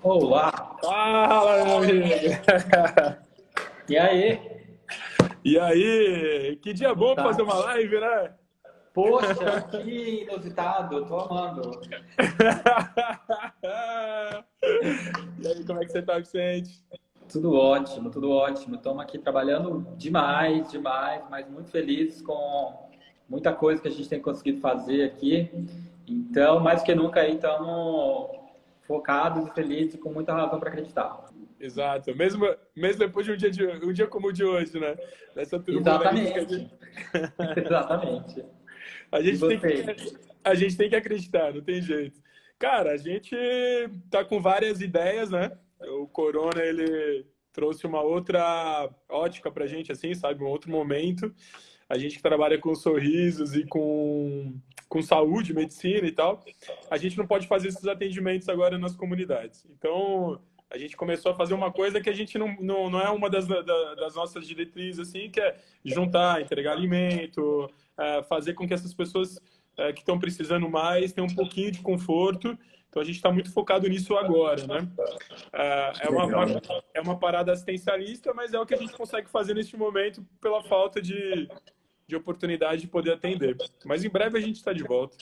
Olá! Fala, meu amigo! E aí? E aí? Que dia bom tá. fazer uma live, né? Poxa, que inusitado, tô amando. e aí, como é que você tá, Vicente? Tudo ótimo, tudo ótimo. Estamos aqui trabalhando demais, demais, mas muito felizes com muita coisa que a gente tem conseguido fazer aqui. Então, mais que nunca aí estamos focados e felizes e com muita razão para acreditar. Exato. Mesmo, mesmo depois de um dia, de, um dia como o de hoje, né? Nessa Exatamente. Exatamente. A gente, tem que, a gente tem que acreditar, não tem jeito. Cara, a gente tá com várias ideias, né? O Corona, ele trouxe uma outra ótica pra gente, assim, sabe? Um outro momento. A gente que trabalha com sorrisos e com, com saúde, medicina e tal, a gente não pode fazer esses atendimentos agora nas comunidades. Então, a gente começou a fazer uma coisa que a gente não, não, não é uma das, das nossas diretrizes, assim, que é juntar, entregar alimento, é, fazer com que essas pessoas é, que estão precisando mais tenham um pouquinho de conforto. Então, a gente está muito focado nisso agora, né? É, é uma, uma, é uma parada assistencialista, mas é o que a gente consegue fazer neste momento pela falta de, de oportunidade de poder atender. Mas em breve a gente está de volta.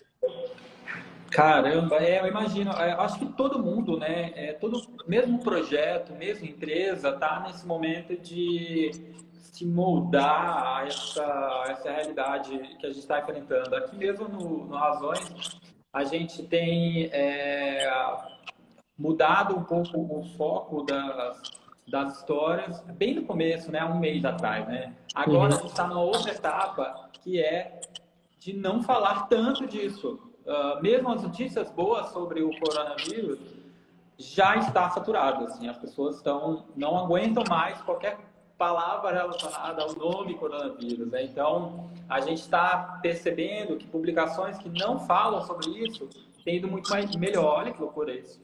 Caramba, é, eu imagino. É, acho que todo mundo, né? É, todo, mesmo projeto, mesmo empresa, está nesse momento de se moldar a essa, essa realidade que a gente está enfrentando. Aqui mesmo no, no Razões, a gente tem é, mudado um pouco o foco das, das histórias, bem no começo, né? Um mês atrás, né? Agora uhum. a gente está numa outra etapa que é de não falar tanto disso uh, mesmo as notícias boas sobre o coronavírus já está saturado. Assim, as pessoas estão não aguentam mais qualquer palavra relacionada ao nome coronavírus. Né? Então, a gente está percebendo que publicações que não falam sobre isso têm ido muito mais melhor. Olha que loucura isso.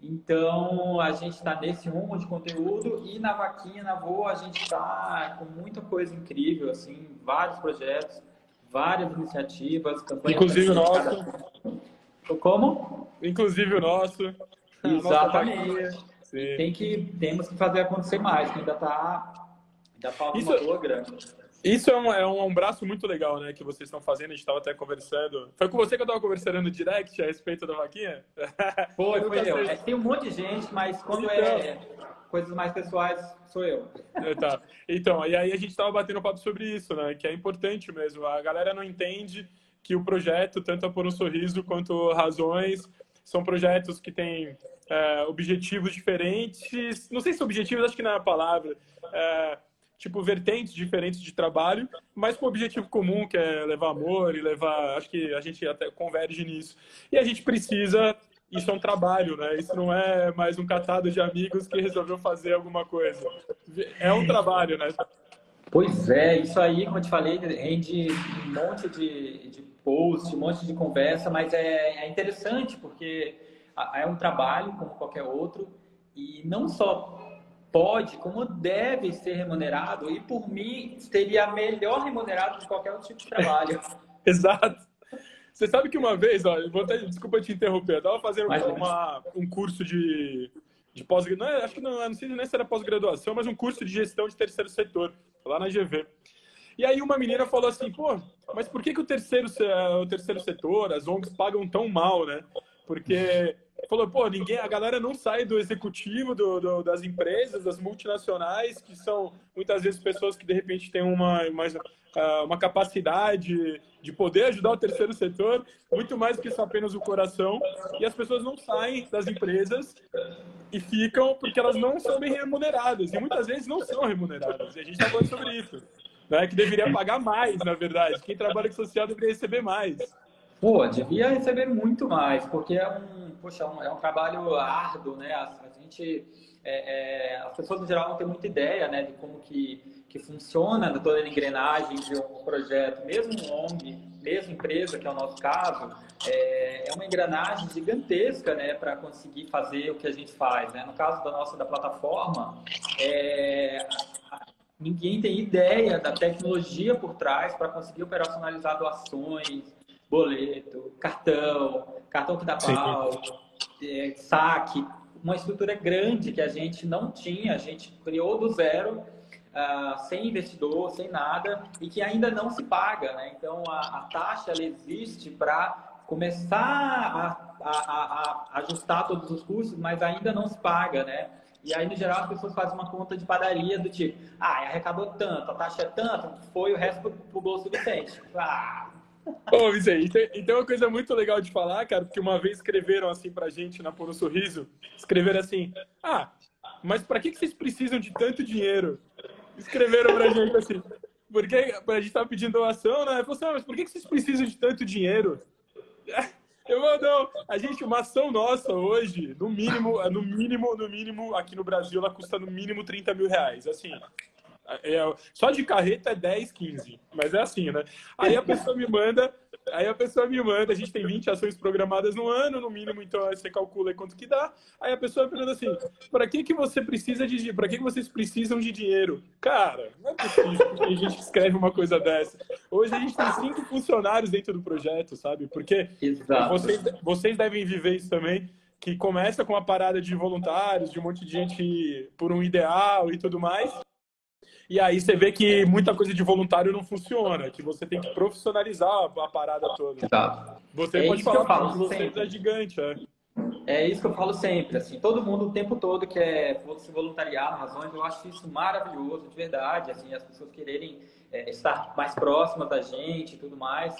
Então, a gente está nesse rumo de conteúdo e na Vaquinha, na Voa, a gente está com muita coisa incrível, assim, vários projetos várias iniciativas, campanhas. Inclusive o nosso. Como? Inclusive o nosso. Exatamente. Tem que, temos que fazer acontecer mais, que ainda está. Ainda falta Isso... uma boa grana. Isso é um, é um, braço muito legal, né, que vocês estão fazendo. A gente estava até conversando. Foi com você que eu estava conversando no direct a respeito da vaquinha? Foi, foi eu. É, tem um monte de gente, mas quando é então... é coisas mais pessoais, sou eu. É, tá. Então, e aí a gente estava batendo papo sobre isso, né? Que é importante mesmo. A galera não entende que o projeto, tanto a Por um Sorriso quanto Razões, são projetos que têm é, objetivos diferentes. Não sei se objetivos, acho que não é a palavra. É, tipo, vertentes diferentes de trabalho, mas com o objetivo comum, que é levar amor e levar. Acho que a gente até converge nisso. E a gente precisa isso é um trabalho, né? Isso não é mais um catado de amigos que resolveu fazer alguma coisa. É um trabalho, né? Pois é, isso aí, como eu te falei, rende um monte de, de post, um monte de conversa, mas é, é interessante porque é um trabalho como qualquer outro e não só pode, como deve ser remunerado e por mim seria melhor remunerado de qualquer outro tipo de trabalho. Exato. Você sabe que uma vez, ó, vou até, desculpa te interromper, eu tava fazendo uma, um curso de, de pós-graduação, acho que não, não sei nem se era pós-graduação, mas um curso de gestão de terceiro setor, lá na GV. E aí uma menina falou assim, pô, mas por que, que o, terceiro, o terceiro setor, as ONGs pagam tão mal, né? Porque falou, pô, ninguém, a galera não sai do executivo do, do, das empresas, das multinacionais, que são muitas vezes pessoas que de repente têm uma, uma, ah, uma capacidade de poder ajudar o terceiro setor, muito mais do que só apenas o coração, e as pessoas não saem das empresas e ficam porque elas não são bem remuneradas, e muitas vezes não são remuneradas, e a gente falando sobre isso. Né, que deveria pagar mais, na verdade. Quem trabalha com social deveria receber mais. Pô, devia receber muito mais, porque é um, poxa, é um, é um trabalho árduo, né? A, a gente, é, é, as pessoas em geral não têm muita ideia, né, de como que, que funciona toda a engrenagem de um projeto, mesmo um ONG, mesmo empresa, que é o nosso caso, é, é uma engrenagem gigantesca, né, para conseguir fazer o que a gente faz, né? No caso da nossa da plataforma, é, ninguém tem ideia da tecnologia por trás para conseguir operacionalizar doações boleto, cartão, cartão que dá pau, é, saque. uma estrutura grande que a gente não tinha, a gente criou do zero, uh, sem investidor, sem nada, e que ainda não se paga. Né? Então, a, a taxa ela existe para começar a, a, a, ajustar todos os custos, mas ainda não se paga. Né? E aí, no geral, as pessoas fazem uma conta de padaria do tipo, ah, arrecadou tanto, a taxa é tanto, foi o resto pro bolso do Vicente. Ah, Ô, Vicente, e tem uma coisa muito legal de falar, cara, porque uma vez escreveram assim pra gente na Por um Sorriso, escreveram assim, ah, mas para que, que vocês precisam de tanto dinheiro? Escreveram pra gente assim, porque a gente tava pedindo doação, né? Falou assim, ah, mas por que, que vocês precisam de tanto dinheiro? Eu não, a gente, uma ação nossa hoje, no mínimo, no mínimo, no mínimo, aqui no Brasil, ela custa no mínimo 30 mil reais. Assim, é, só de carreta é 10, 15. Mas é assim, né? Aí a pessoa me manda, aí a pessoa me manda, a gente tem 20 ações programadas no ano, no mínimo, então você calcula quanto que dá. Aí a pessoa pergunta assim: para que que você precisa de para que que vocês precisam de dinheiro? Cara, não é possível que a gente escreve uma coisa dessa. Hoje a gente tem cinco funcionários dentro do projeto, sabe? Porque vocês, vocês devem viver isso também que começa com uma parada de voluntários, de um monte de gente por um ideal e tudo mais. E aí você vê que muita coisa de voluntário não funciona, que você tem que profissionalizar a parada toda. Exato. Você é pode falar que falo você é gigante, é. É isso que eu falo sempre, assim, todo mundo o tempo todo quer se voluntariar nas razões, eu acho isso maravilhoso, de verdade, assim, as pessoas quererem é, estar mais próximas da gente e tudo mais.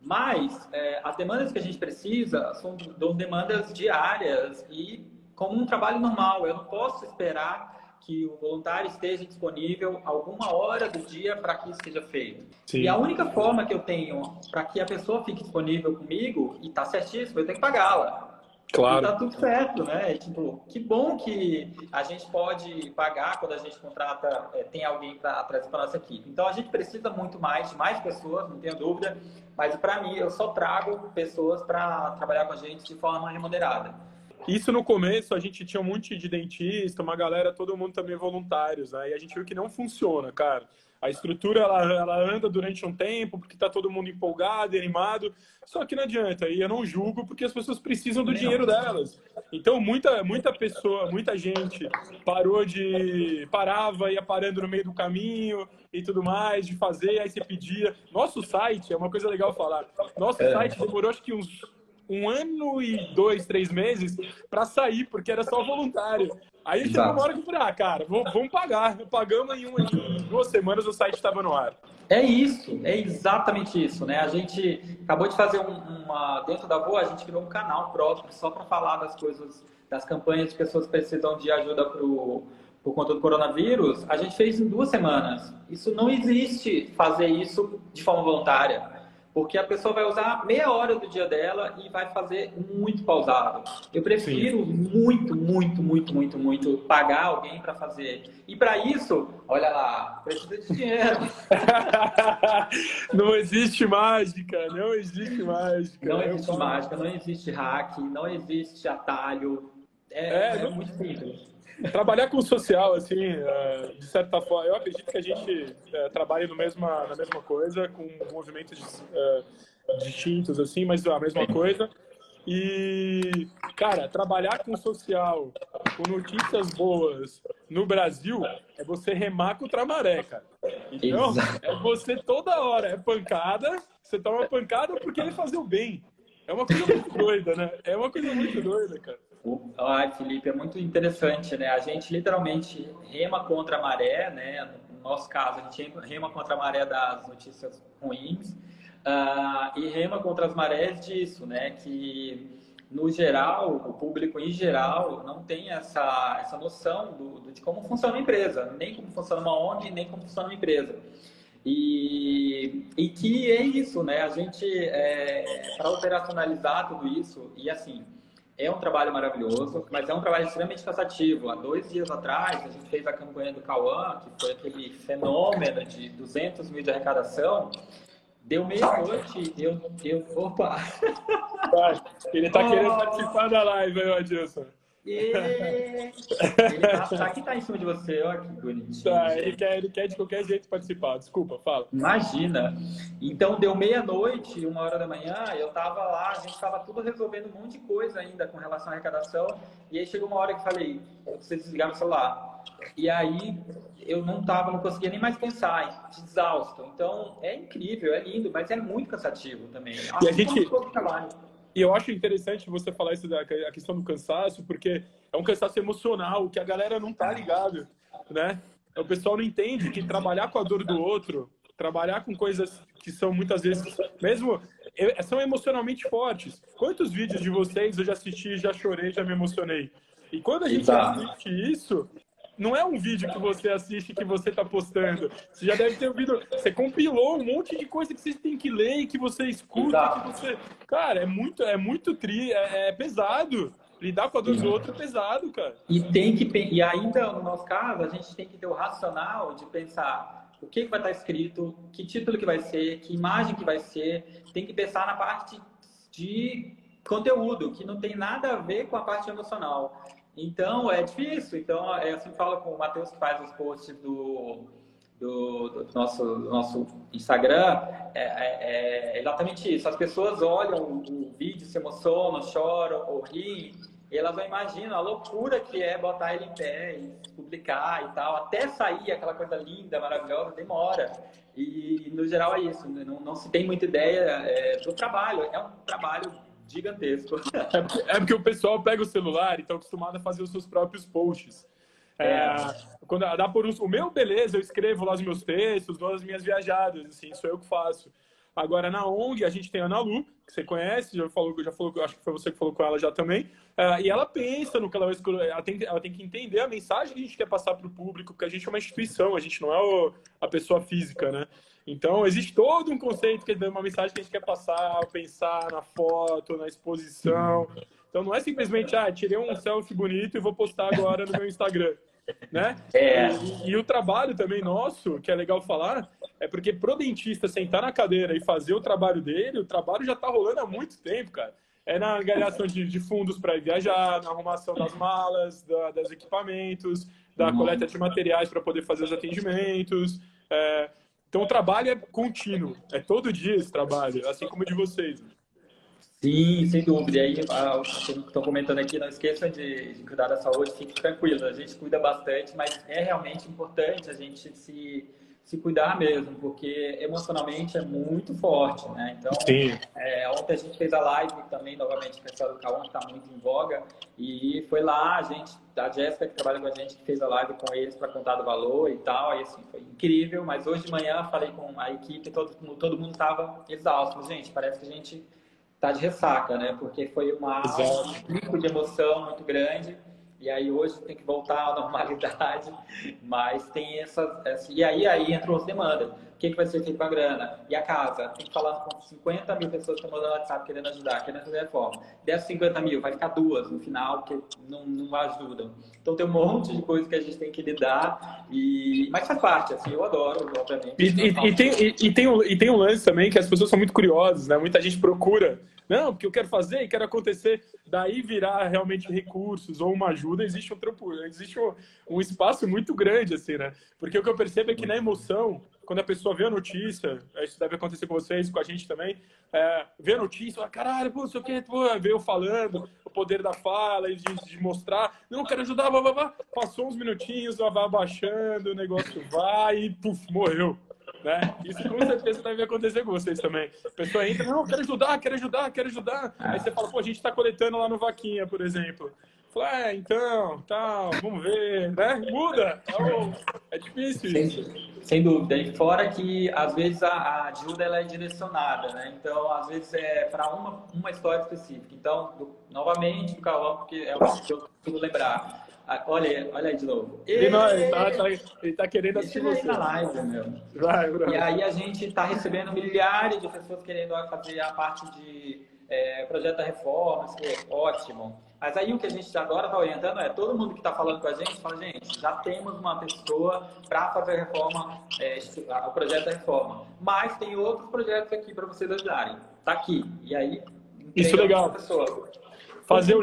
Mas é, as demandas que a gente precisa são demandas diárias e como um trabalho normal. Eu não posso esperar que o voluntário esteja disponível alguma hora do dia para que isso seja feito. Sim. E a única forma que eu tenho para que a pessoa fique disponível comigo, e está certíssimo, eu tenho que pagá-la. Claro. E tá tudo certo, né? Tipo, que bom que a gente pode pagar quando a gente contrata, é, tem alguém para trazer para nossa equipe. Então a gente precisa muito mais de mais pessoas, não tenho dúvida. Mas para mim, eu só trago pessoas para trabalhar com a gente de forma remunerada. Isso no começo a gente tinha um monte de dentista, uma galera, todo mundo também voluntários, aí né? a gente viu que não funciona, cara. A estrutura ela, ela anda durante um tempo porque tá todo mundo empolgado, animado. Só que não adianta, e eu não julgo porque as pessoas precisam do dinheiro delas. Então muita muita pessoa, muita gente parou de parava ia parando no meio do caminho e tudo mais de fazer, aí você pedia. Nosso site é uma coisa legal falar. Nosso é. site demorou acho que uns um ano e dois, três meses para sair, porque era só voluntário. Aí chegou uma hora que eu falei, ah, cara, vamos pagar. Pagamos em, uma, em duas semanas o site estava no ar. É isso, é exatamente isso, né? A gente acabou de fazer um, uma. Dentro da Voa, a gente criou um canal próprio só para falar das coisas, das campanhas de pessoas que precisam de ajuda pro, por conta do coronavírus. A gente fez em duas semanas. Isso não existe fazer isso de forma voluntária. Porque a pessoa vai usar meia hora do dia dela e vai fazer muito pausado. Eu prefiro Sim. muito, muito, muito, muito, muito pagar alguém para fazer. E para isso, olha lá, precisa de dinheiro. não existe mágica, não existe mágica. Não existe mágica, não existe hack, não existe atalho. É, é, é muito simples. Trabalhar com o social, assim, é, de certa forma, eu acredito que a gente é, trabalha no mesma, na mesma coisa, com movimentos é, distintos, assim, mas a mesma coisa. E, cara, trabalhar com social, com notícias boas no Brasil, é você remar contra a maré, cara. Então, é você toda hora, é pancada, você toma pancada porque ele fazer o bem. É uma coisa muito doida, né? É uma coisa muito doida, cara. Ai, Felipe, é muito interessante, né? A gente literalmente rema contra a maré, né? No nosso caso, a gente rema contra a maré das notícias ruins uh, e rema contra as marés disso, né? Que no geral, o público em geral não tem essa, essa noção do, do, de como funciona uma empresa, nem como funciona uma ONG, nem como funciona uma empresa. E, e que é isso, né? A gente, é, para operacionalizar tudo isso, e assim, é um trabalho maravilhoso, mas é um trabalho extremamente cansativo. Há dois dias atrás, a gente fez a campanha do Cauã, que foi aquele fenômeno de 200 mil de arrecadação. Deu meia-noite, eu, eu... Opa! Ele está oh. querendo participar da live, aí, Adilson. Ele tá, tá, aqui tá em cima de você, olha que bonitinho. Tá, ele quer, ele quer de qualquer jeito participar. Desculpa, fala. Imagina. Então deu meia-noite, uma hora da manhã, eu tava lá, a gente tava tudo resolvendo um monte de coisa ainda com relação à arrecadação. E aí chegou uma hora que falei, eu preciso desligar o celular. E aí eu não tava, não conseguia nem mais pensar, exausto. Então é incrível, é lindo, mas é muito cansativo também. e a gente e eu acho interessante você falar isso da a questão do cansaço, porque é um cansaço emocional que a galera não tá ligado, né? O pessoal não entende que trabalhar com a dor do outro, trabalhar com coisas que são muitas vezes, mesmo, são emocionalmente fortes. Quantos vídeos de vocês eu já assisti, já chorei, já me emocionei? E quando a gente Exato. assiste isso, não é um vídeo que você assiste que você está postando. Você já deve ter ouvido. Você compilou um monte de coisa que você tem que ler que você escuta. Que você... Cara, é muito, é muito tri, é, é pesado. Lidar com a dor do outro é pesado, cara. E tem que e ainda no nosso caso a gente tem que ter o racional de pensar o que, que vai estar escrito, que título que vai ser, que imagem que vai ser. Tem que pensar na parte de conteúdo que não tem nada a ver com a parte emocional. Então, é difícil. Então, é, eu sempre falo com o Matheus que faz os posts do, do, do nosso, do nosso Instagram, é, é, é, exatamente isso. As pessoas olham o, vídeo, se emocionam, choram ou riem, e elas não imaginam a loucura que é botar ele em pé e publicar e tal. Até sair aquela coisa linda, maravilhosa, demora. E, no geral, é isso. Não, não se tem muita ideia é, do trabalho. É um trabalho gigantesco. É porque, é porque, o pessoal pega o celular e está acostumado a fazer os seus próprios posts. É, é. quando dá por o meu, beleza, eu escrevo lá os meus textos, dou as minhas viajadas, assim, sou eu que faço. Agora, na ONG, a gente tem a Ana Lu, que você conhece, já falou, já falou, acho que foi você que falou com ela já também. Uh, e ela pensa no que ela vai escolher, ela tem, ela tem que entender a mensagem que a gente quer passar para o público, porque a gente é uma instituição, a gente não é o, a pessoa física, né? Então, existe todo um conceito que é uma mensagem que a gente quer passar, pensar na foto, na exposição. Então, não é simplesmente, ah, tirei um selfie bonito e vou postar agora no meu Instagram. Né? É. E, e, o trabalho também nosso, que é legal falar, é porque pro dentista sentar na cadeira e fazer o trabalho dele, o trabalho já está rolando há muito tempo, cara. É na angariação de, de fundos para viajar, na arrumação das malas, da, dos equipamentos, da uhum. coleta de materiais para poder fazer os atendimentos. É, então o trabalho é contínuo, é todo dia esse trabalho, assim como o de vocês. Sim, sem dúvida. E aí, estão comentando aqui, não esqueçam de, de cuidar da saúde, fique tranquilo. A gente cuida bastante, mas é realmente importante a gente se se cuidar mesmo, porque emocionalmente é muito forte, né? Então, é, ontem a gente fez a live também, novamente, com a do Cauã, que está muito em voga, e foi lá, a gente, a Jéssica, que trabalha com a gente, que fez a live com eles para contar do valor e tal, e assim, foi incrível, mas hoje de manhã falei com a equipe, todo, todo mundo estava exausto. Gente, parece que a gente tá de ressaca, né? Porque foi uma, um pico de emoção muito grande, e aí hoje tem que voltar à normalidade, mas tem essa, essa e aí aí entram as demandas. O que, que vai ser feito com a grana? E a casa? Tem que falar com 50 mil pessoas que estão mandando WhatsApp querendo ajudar, querendo fazer reforma. Dessas 50 mil, vai ficar duas no final, porque não, não ajudam. Então tem um monte de coisa que a gente tem que lidar, e... mas faz parte, assim, eu adoro, obviamente. E, tem, e, tem um, e tem um lance também que as pessoas são muito curiosas, né? Muita gente procura não, porque eu quero fazer e quero acontecer, daí virar realmente recursos ou uma ajuda, existe um trampo, existe um, um, espaço muito grande, assim, né? Porque o que eu percebo é que na emoção, quando a pessoa vê a notícia, isso deve acontecer com vocês, com a gente também, é, vê a notícia, fala, caralho, pô, sei o que, pô, eu falando, o poder da fala, de, de mostrar, não, quero ajudar, blá, blá, blá. passou uns minutinhos, vai abaixando, o negócio vai e, puf, morreu. Né? Isso com certeza deve acontecer com vocês também. A pessoa entra, não, quero ajudar, quero ajudar, quero ajudar. Aí você fala, pô, a gente está coletando lá no Vaquinha, por exemplo. Fala, é, então, tal, vamos ver, né? Muda. É, é difícil sem, isso. Sem dúvida. E fora que, às vezes, a, a ajuda ela é direcionada, né? Então, às vezes, é para uma, uma história específica. Então, do, novamente, o Calão, porque é o que eu consigo lembrar ah, olha, olha aí de novo. Ele, não, ele, tá, tá, ele tá querendo assistir você. na live, meu. Vai, E aí a gente está recebendo milhares de pessoas querendo fazer a parte de é, projeto da reforma, isso é ótimo. Mas aí o que a gente agora está orientando é todo mundo que está falando com a gente, fala, gente, já temos uma pessoa para fazer a reforma, é, o projeto da reforma. Mas tem outros projetos aqui para vocês ajudarem. Tá aqui. E aí, isso é legal. Pessoa. Fazer o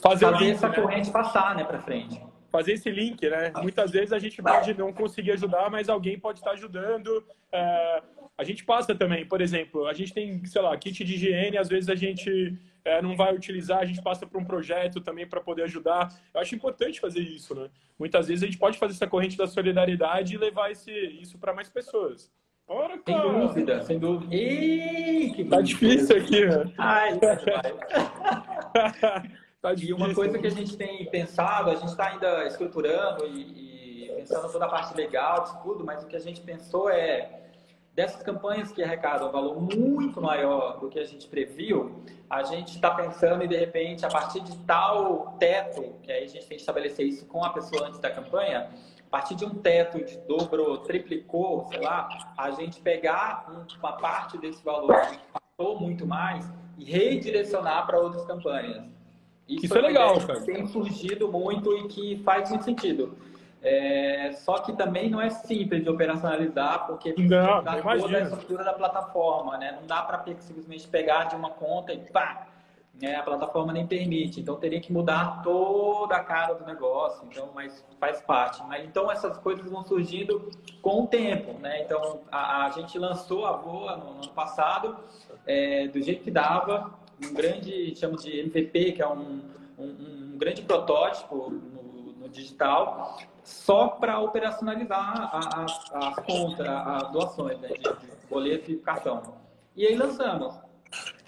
fazer, fazer link, essa né? corrente passar né, para frente. Fazer esse link, né? Muitas vezes a gente pode não conseguir ajudar, mas alguém pode estar ajudando. É, a gente passa também, por exemplo, a gente tem, sei lá, kit de higiene, às vezes a gente é, não vai utilizar, a gente passa para um projeto também para poder ajudar. Eu acho importante fazer isso, né? Muitas vezes a gente pode fazer essa corrente da solidariedade e levar esse, isso para mais pessoas. Ora, sem dúvida, sem dúvida. Ih, que tá difícil aqui, né? Ai. E uma coisa que a gente tem pensado, a gente está ainda estruturando e, e pensando toda a parte legal disso tudo, mas o que a gente pensou é dessas campanhas que arrecadam um valor muito maior do que a gente previu, a gente está pensando em, de repente, a partir de tal teto, que aí a gente tem que estabelecer isso com a pessoa antes da campanha, a partir de um teto de dobrou, triplicou, sei lá, a gente pegar uma parte desse valor que passou muito mais e redirecionar para outras campanhas. Isso, Isso é legal, cara. Tem surgido muito e que faz muito sentido. É, só que também não é simples de operacionalizar, porque não, dá toda a estrutura da plataforma, né? Não dá para simplesmente pegar de uma conta e pá, né, a plataforma nem permite, então teria que mudar toda a cara do negócio, então, mas faz parte. Mas, então essas coisas vão surgindo com o tempo, né? Então a, a gente lançou a Voa no, no ano passado, é, do jeito que dava, um grande, chamo de MVP, que é um, um, um grande protótipo no, no digital, só para operacionalizar as, as contas, as doações, né, de, de boleto e cartão. E aí lançamos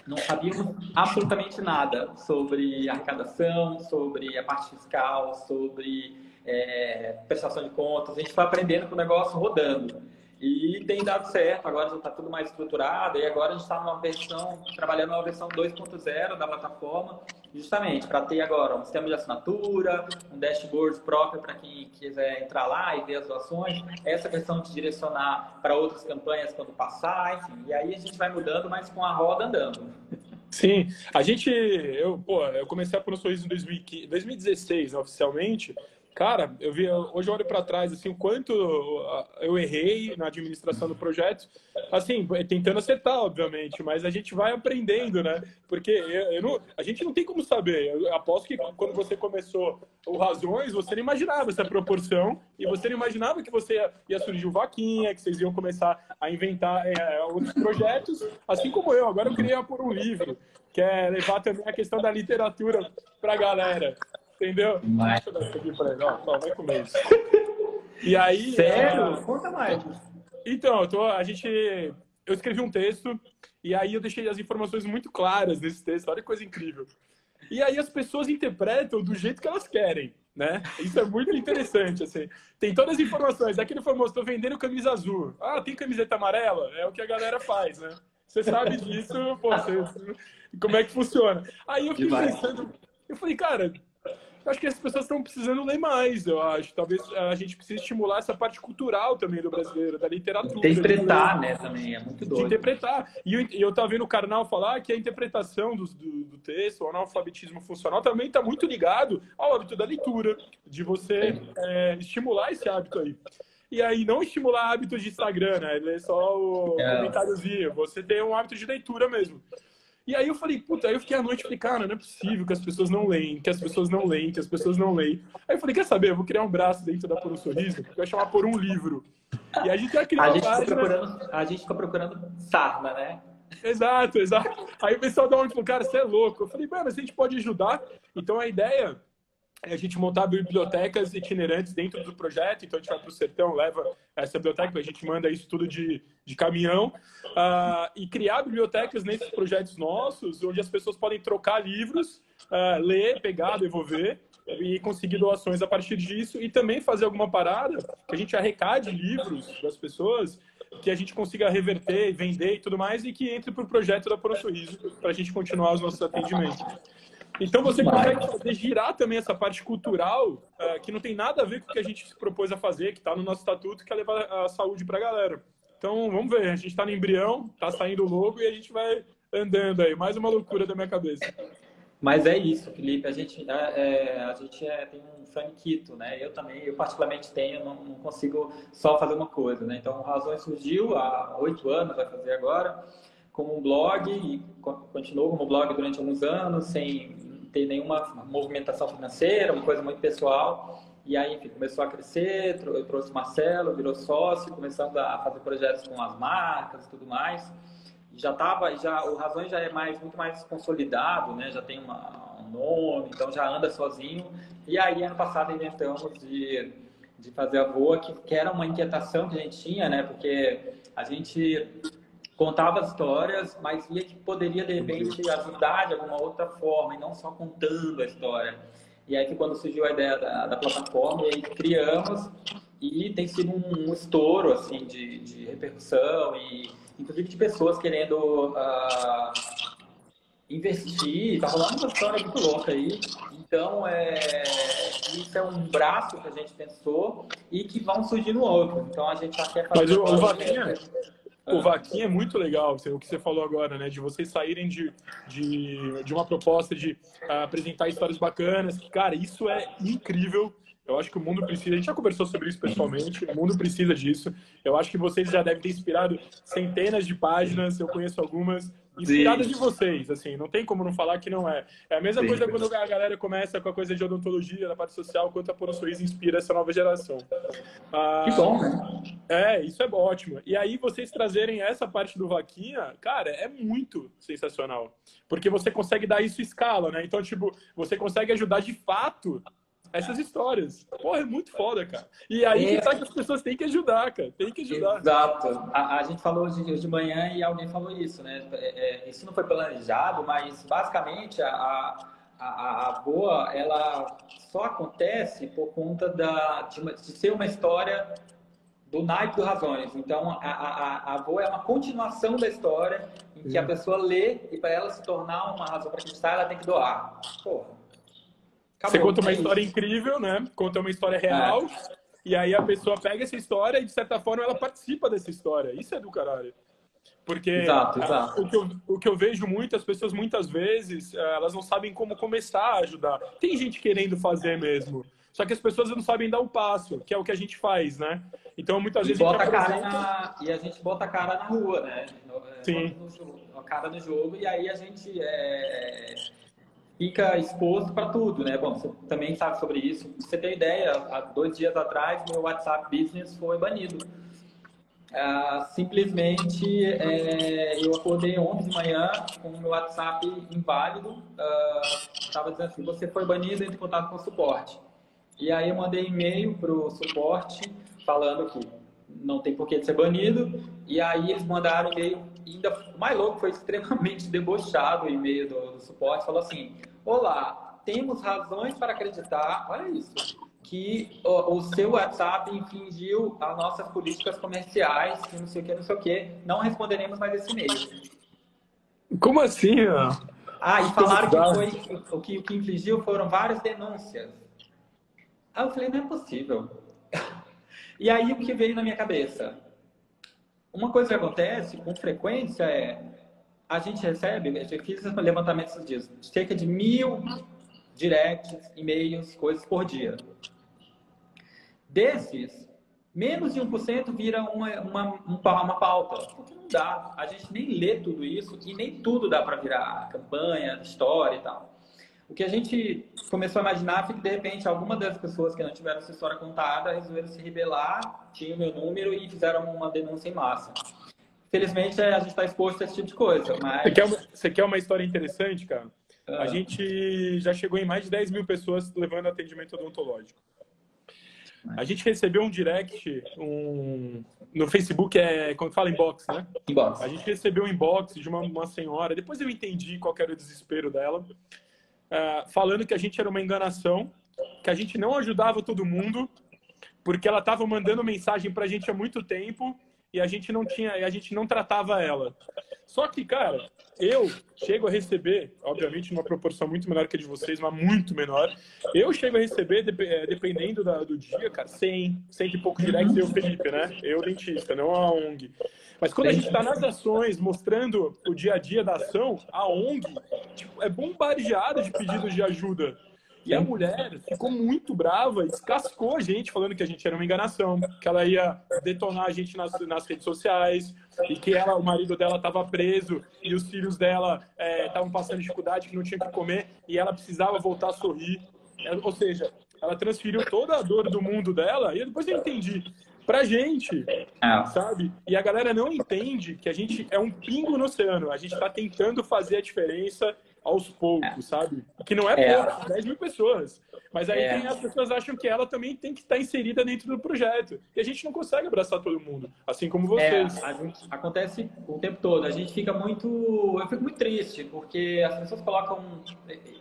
não sabíamos absolutamente nada sobre arrecadação, sobre a parte fiscal, sobre é, prestação de contas. A gente foi aprendendo com o negócio rodando. E tem dado certo, agora já está tudo mais estruturado, e agora a gente está numa versão, trabalhando numa versão 2.0 da plataforma, justamente para ter agora um sistema de assinatura, um dashboard próprio para quem quiser entrar lá e ver as doações, essa questão de direcionar para outras campanhas quando passar, enfim, e aí a gente vai mudando, mas com a roda andando. Sim, a gente, eu, pô, eu comecei a um Sorriso em 2016, né, oficialmente, Cara, eu vi, hoje eu olho para trás, assim, o quanto eu errei na administração do projeto, assim, tentando acertar, obviamente, mas a gente vai aprendendo, né? Porque eu, eu não, a gente não tem como saber. Eu aposto que quando você começou o Razões, você não imaginava essa proporção e você não imaginava que você ia, surgir o Vaquinha, que vocês iam começar a inventar é, outros projetos, assim como eu. Agora eu queria por um livro, que é levar também a questão da literatura para a galera. Entendeu? Mas... Deixa eu dar isso aqui pra ele. Ó, só vai comer isso. E aí. Sério? É... Conta mais. Então, eu tô, a gente. Eu escrevi um texto e aí eu deixei as informações muito claras nesse texto. Olha que coisa incrível. E aí as pessoas interpretam do jeito que elas querem, né? Isso é muito interessante, assim. Tem todas as informações. Aquele famoso, tô vendendo camisa azul. Ah, tem camiseta amarela? É o que a galera faz, né? Você sabe disso, pô, você, como é que funciona. Aí eu fiquei pensando, eu falei, cara, acho que as pessoas estão precisando ler mais, eu acho. Talvez a gente precise estimular essa parte cultural também do brasileiro, da literatura. Interpretar, né, também, é muito doido. De interpretar. E eu, eu tava vendo o Karnal falar que a interpretação do, do, do texto, o analfabetismo funcional, também está muito ligado ao hábito da leitura, de você é, estimular esse hábito aí. E aí, não estimular hábitos de Instagram, né? Ler só o é. comentáriozinho. Você tem um hábito de leitura mesmo. E aí eu falei, puta, aí eu fiquei à noite falei, cara, não é possível que as pessoas não leem, que as pessoas não leem, que as pessoas não leem. Aí eu falei, quer saber, eu vou criar um braço dentro da Por um Sorriso, que vai chamar Por um Livro. E a gente vai criar a gente página... procurando A gente fica procurando sarna, né? Exato, exato. Aí o pessoal da onde falou, cara, você é louco. Eu falei, mas a gente pode ajudar. Então a ideia a gente montar bibliotecas itinerantes dentro do projeto. Então a gente vai para o sertão, leva essa biblioteca, a gente manda isso tudo de, de caminhão uh, e criar bibliotecas nesses projetos nossos, onde as pessoas podem trocar livros, uh, ler, pegar, devolver e conseguir doações a partir disso e também fazer alguma parada que a gente arrecade livros das pessoas que a gente consiga reverter, vender e tudo mais e que entre para o projeto da Pro Sorriso para a gente continuar os nossos atendimentos. Então você consegue fazer girar também essa parte cultural uh, que não tem nada a ver com o que a gente se propôs a fazer, que está no nosso estatuto, que é levar a saúde para a galera. Então vamos ver, a gente está no embrião, está saindo logo e a gente vai andando aí. Mais uma loucura da minha cabeça. Mas é isso, Felipe. A gente, né, é, a gente é, tem um faniquito, né? Eu também, eu particularmente tenho, não, não, consigo só fazer uma coisa, né? Então, Razões surgiu há oito anos, vai fazer agora, como um blog e continuou como blog durante alguns anos, sem ter nenhuma movimentação financeira, uma coisa muito pessoal. E aí, enfim, começou a crescer, eu trouxe o Marcelo, virou sócio, começamos a fazer projetos com as marcas e tudo mais. Já estava, já, o Razões já é mais, muito mais consolidado, né? Já tem uma, um nome, então já anda sozinho. E aí, ano passado, inventamos de, de fazer a Voa, que, que era uma inquietação que a gente tinha, né? Porque a gente contava histórias, mas via que poderia, de repente, ajudar de alguma outra forma, e não só contando a história. E aí que quando surgiu a ideia da, da plataforma, e aí criamos, e tem sido um, um estouro, assim, de, de, repercussão, e inclusive de pessoas querendo uh, investir, tá rolando uma história muito louca aí. Então, é, isso é um braço que a gente pensou e que vão surgindo outros. Então, a gente já quer fazer... Mas o, o Vaquinha, o Vaquinha é muito legal, o que você falou agora, né? De vocês saírem de, de, de uma proposta de uh, apresentar histórias bacanas. Cara, isso é incrível. Eu acho que o mundo precisa. A gente já conversou sobre isso pessoalmente. O mundo precisa disso. Eu acho que vocês já devem ter inspirado centenas de páginas. Eu conheço algumas inspiradas de vocês, assim, não tem como não falar que não é. É a mesma Sim, coisa quando a galera começa com a coisa de odontologia, na parte social, quanto a um Sorriso inspira essa nova geração. Ah, que bom, né? É, isso é ótimo. E aí vocês trazerem essa parte do Vaquinha, cara, é muito sensacional. Porque você consegue dar isso escala, né? Então, tipo, você consegue ajudar de fato essas histórias. Porra, é muito foda, cara. E aí é... que tá que as pessoas têm que ajudar, cara. Tem que ajudar. Exato. A, a gente falou hoje, hoje de manhã e alguém falou isso, né? É, é, isso não foi planejado, mas basicamente a, a, a boa, ela só acontece por conta da, de, uma, de ser uma história do naipe do Razões. Então, a, a, a boa é uma continuação da história em que a pessoa lê e para ela se tornar uma razão para acreditar, ela tem que doar. Porra Acabou, você conta uma é história incrível, né? Conta uma história real. É. E aí a pessoa pega essa história e, de certa forma, ela participa dessa história. Isso é do caralho. Porque exato, exato. O, que eu, o que eu vejo muito, as pessoas muitas vezes, eh, elas não sabem como começar a ajudar. Tem gente querendo fazer mesmo. Só que as pessoas não sabem dar o um passo, que é o que a gente faz, né? Então, muitas vezes... Bota a cara na... E a gente bota a cara na rua, né? Sim. a cara no jogo e aí a gente... É fica exposto para tudo, né? Bom, você também sabe sobre isso. Você tem ideia, há dois dias atrás, meu WhatsApp Business foi banido. Ah, simplesmente, é, eu acordei ontem de manhã com o meu WhatsApp inválido. Estava ah, dizendo assim, você foi banido, entre em contato com o suporte. E aí eu mandei e-mail para o suporte falando que não tem por que ser banido. E aí eles mandaram e-mail, ainda mais louco, foi extremamente debochado o e-mail do, do suporte. Falou assim: Olá, temos razões para acreditar, olha isso, que o, o seu WhatsApp infringiu as nossas políticas comerciais, que não sei o que, não sei o que. Não responderemos mais esse e-mail. Como assim? Ó? Ah, e falaram que foi o que, o que infligiu foram várias denúncias. Aí eu falei, não é possível. E aí o que veio na minha cabeça? Uma coisa que acontece com frequência é a gente recebe, eu fiz esse levantamento esses dias, cerca de mil directs, e-mails, coisas por dia. Desses, menos de 1% vira uma, uma, uma pauta. Porque não dá. A gente nem lê tudo isso e nem tudo dá para virar campanha, história e tal. O que a gente começou a imaginar foi que, de repente, alguma das pessoas que não tiveram sua história contada resolveram se rebelar, tinham o meu número e fizeram uma denúncia em massa. Felizmente, a gente está exposto a esse tipo de coisa. Mas... Você, quer uma, você quer uma história interessante, cara? Ah. A gente já chegou em mais de 10 mil pessoas levando atendimento odontológico. A gente recebeu um direct um... no Facebook, é quando fala inbox, né? Inbox. A gente recebeu um inbox de uma, uma senhora, depois eu entendi qual era o desespero dela, uh, falando que a gente era uma enganação, que a gente não ajudava todo mundo, porque ela estava mandando mensagem para a gente há muito tempo e a gente não tinha, a gente não tratava ela. Só que, cara, eu chego a receber, obviamente, numa proporção muito menor que a de vocês, mas muito menor. Eu chego a receber, eh, dependendo da, do dia, cara, 100, 100 e pouco directs, eu, Felipe, né? Eu, dentista, não a ONG. Mas quando a gente está nas ações, mostrando o dia a dia da ação, a ONG tipo, é bombardeada de pedidos de ajuda. E a mulher ficou muito brava e descascou a gente, falando que a gente era uma enganação, que ela ia detonar a gente nas, nas redes sociais, e que ela, o marido dela estava preso e os filhos dela estavam é, passando dificuldade, que não tinha que comer, e ela precisava voltar a sorrir. É, ou seja, ela transferiu toda a dor do mundo dela, e depois eu entendi pra gente, é. sabe? E a galera não entende que a gente é um pingo no oceano. A gente tá tentando fazer a diferença aos poucos, é. sabe? Que não é, é. pouco, 10 mil pessoas. Mas aí é. tem, as pessoas acham que ela também tem que estar inserida dentro do projeto. E a gente não consegue abraçar todo mundo, assim como é, vocês. É, gente, acontece o tempo todo. A gente fica muito. Eu fico muito triste, porque as pessoas colocam.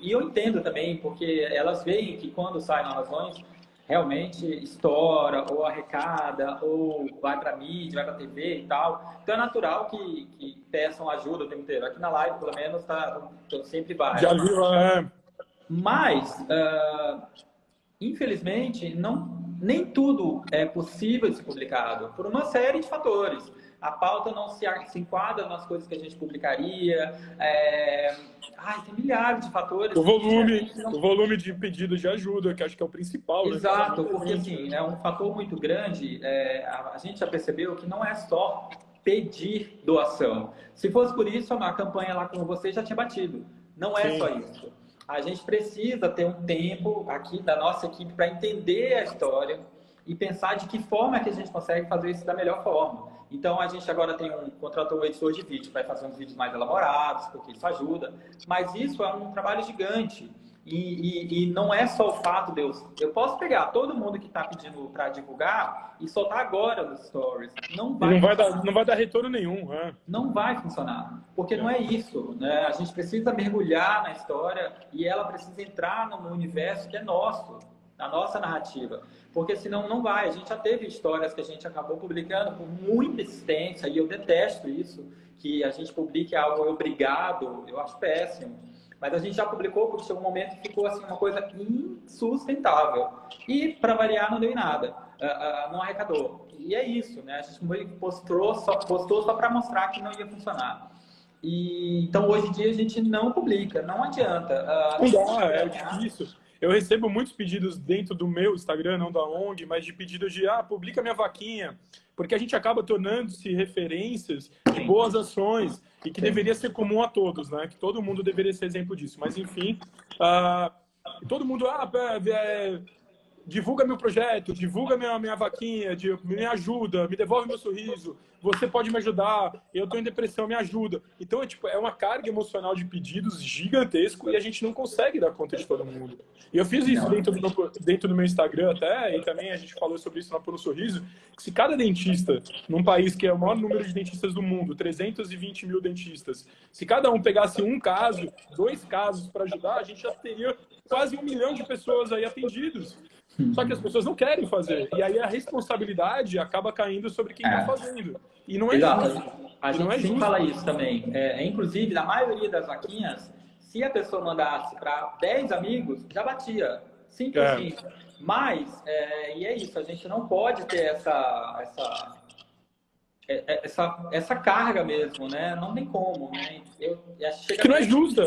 E eu entendo também, porque elas veem que quando saem nas razões realmente estoura, ou arrecada, ou vai para mídia, vai para TV e tal. Então é natural que, que peçam ajuda o tempo inteiro. Aqui na live, pelo menos, tá, sempre vai. Já viu, é. Mas, uh, infelizmente, não, nem tudo é possível de ser publicado, por uma série de fatores a pauta não se, se enquadra nas coisas que a gente publicaria. É... Ai, tem milhares de fatores. O volume, não... o volume de pedidos de ajuda, que acho que é o principal. Né? Exato, né? porque assim, é um fator muito grande. É, a, a gente já percebeu que não é só pedir doação. Se fosse por isso, a campanha lá com você já tinha batido. Não é Sim. só isso. A gente precisa ter um tempo aqui da nossa equipe para entender a história e pensar de que forma que a gente consegue fazer isso da melhor forma. Então a gente agora tem um contratou um editor de vídeo para fazer uns vídeos mais elaborados, porque isso ajuda. Mas isso é um trabalho gigante. E, e, e não é só o fato de eu. Posso pegar todo mundo que está pedindo para divulgar e soltar agora nos stories. Não vai, não vai, dar, não vai dar retorno nenhum. É. Não vai funcionar. Porque não é isso. Né? A gente precisa mergulhar na história e ela precisa entrar no universo que é nosso, na nossa narrativa porque senão não vai. A gente já teve histórias que a gente acabou publicando com muita insistência, e eu detesto isso, que a gente publique algo obrigado, eu acho péssimo. Mas a gente já publicou porque chegou um momento que ficou assim uma coisa insustentável. E, para variar, não deu em nada. Uh, uh, não arrecadou. E é isso, né? A gente postou só, postou só para mostrar que não ia funcionar. E, então, hoje em dia, a gente não publica, não adianta. Uh, não dá, é difícil. Eu recebo muitos pedidos dentro do meu Instagram, não da ONG, mas de pedidos de, ah, publica minha vaquinha. Porque a gente acaba tornando-se referências de boas ações e que deveria ser comum a todos, né? Que todo mundo deveria ser exemplo disso. Mas, enfim, uh, todo mundo, ah, é, é, divulga meu projeto, divulga minha, minha vaquinha, de, me ajuda, me devolve meu sorriso, você pode me ajudar, eu estou em depressão, me ajuda. Então, é, tipo, é uma carga emocional de pedidos gigantesco e a gente não consegue dar conta de todo mundo. E eu fiz isso dentro do, meu, dentro do meu Instagram até, e também a gente falou sobre isso na Por um Sorriso, que se cada dentista, num país que é o maior número de dentistas do mundo, 320 mil dentistas, se cada um pegasse um caso, dois casos para ajudar, a gente já teria quase um milhão de pessoas aí atendidos. Só que as pessoas não querem fazer. E aí a responsabilidade acaba caindo sobre quem está é. fazendo. E não é Exato. justo. A gente é sempre fala isso também. É, é, inclusive, na maioria das vaquinhas, se a pessoa mandasse para 10 amigos, já batia. Simples é. assim. Mas, é, e é isso, a gente não pode ter essa, essa, é, essa, essa carga mesmo, né? Não tem como, né? Eu, que não é justa.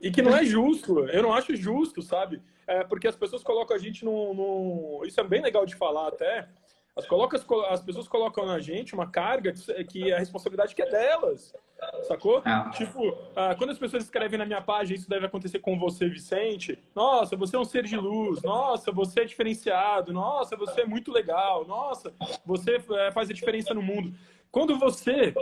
E que não é justo. Eu não acho justo, sabe? É porque as pessoas colocam a gente no, no, Isso é bem legal de falar até. As, colocam, as pessoas colocam na gente uma carga que a responsabilidade que é delas. Sacou? É. Tipo, ah, quando as pessoas escrevem na minha página, isso deve acontecer com você, Vicente. Nossa, você é um ser de luz. Nossa, você é diferenciado. Nossa, você é muito legal. Nossa, você é, faz a diferença no mundo. Quando você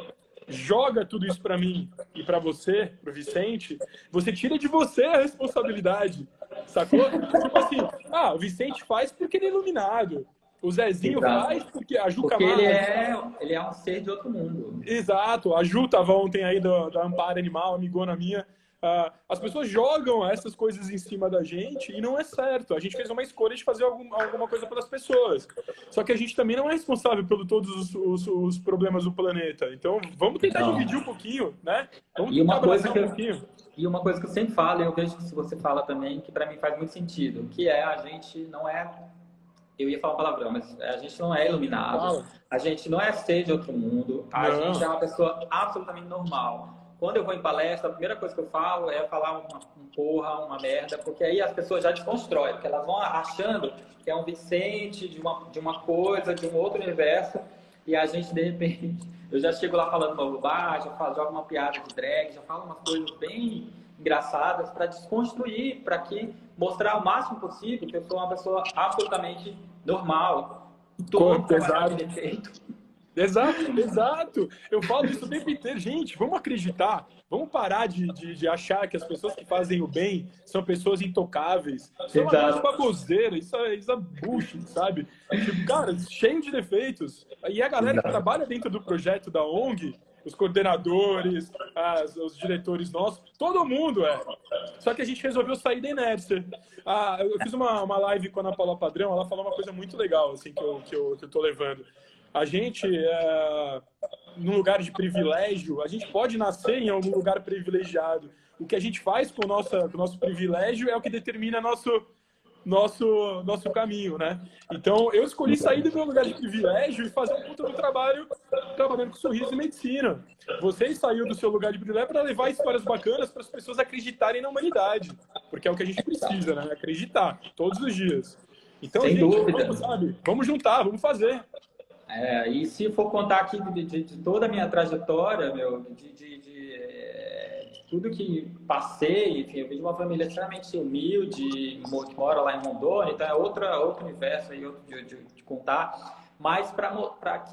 joga tudo isso para mim e para você, para Vicente, você tira de você a responsabilidade, sacou? tipo assim, ah, o Vicente faz porque ele é iluminado. O Zezinho Exato. faz porque a Ju porque ele é, ele é um ser de outro mundo. Exato. A Ju tava ontem aí da, da Amparo Animal, amigona minha. Uh, as pessoas jogam essas coisas em cima da gente e não é certo. A gente fez uma escolha de fazer algum, alguma coisa pelas pessoas. Só que a gente também não é responsável por todos os, os, os problemas do planeta. Então, vamos tentar não. dividir um pouquinho, né? Vamos e uma coisa que um pouquinho. E uma coisa que eu sempre falo, e eu vejo que se você fala também, que para mim faz muito sentido, que é a gente não é eu ia falar um palavrão, mas a gente não é iluminado, a gente não é ser de outro mundo, a não. gente é uma pessoa absolutamente normal quando eu vou em palestra, a primeira coisa que eu falo é falar uma, um porra, uma merda, porque aí as pessoas já desconstroem, porque elas vão achando que é um Vicente de uma, de uma coisa, de um outro universo, e a gente, de repente, eu já chego lá falando uma bobagem, já jogo uma piada de drag, já falo umas coisas bem engraçadas para desconstruir, para que mostrar o máximo possível que eu sou uma pessoa absolutamente normal. Todo trabalho defeito. Exato, exato. Eu falo isso o tempo inteiro. Gente, vamos acreditar. Vamos parar de, de, de, achar que as pessoas que fazem o bem são pessoas intocáveis. É uma baboseira, isso é, isso é bullshit, sabe? Tipo, cara, cheio de defeitos. E a galera que trabalha dentro do projeto da ONG, os coordenadores, as, os diretores nossos, todo mundo é. Só que a gente resolveu sair da inércia. Ah, eu fiz uma, uma live com a Ana Paula Padrão, ela falou uma coisa muito legal, assim, que eu, que eu, que eu tô levando. A gente, é, num lugar de privilégio, a gente pode nascer em algum lugar privilegiado. O que a gente faz com o nosso, com o nosso privilégio é o que determina nosso, nosso, nosso caminho, né? Então, eu escolhi sair do meu lugar de privilégio e fazer um puta do trabalho trabalhando com sorriso e medicina. Você saiu do seu lugar de privilégio para levar histórias bacanas para as pessoas acreditarem na humanidade, porque é o que a gente precisa, né? Acreditar todos os dias. Então, Sem gente, dúvida. Vamos, sabe? Vamos juntar, vamos fazer. É, e se for contar aqui de, de, de toda a minha trajetória, meu, de, de, de, tudo que passei, enfim, eu vim de uma família extremamente humilde, que mora lá em Rondônia, então é outra, outro universo aí, outro de contar, mas para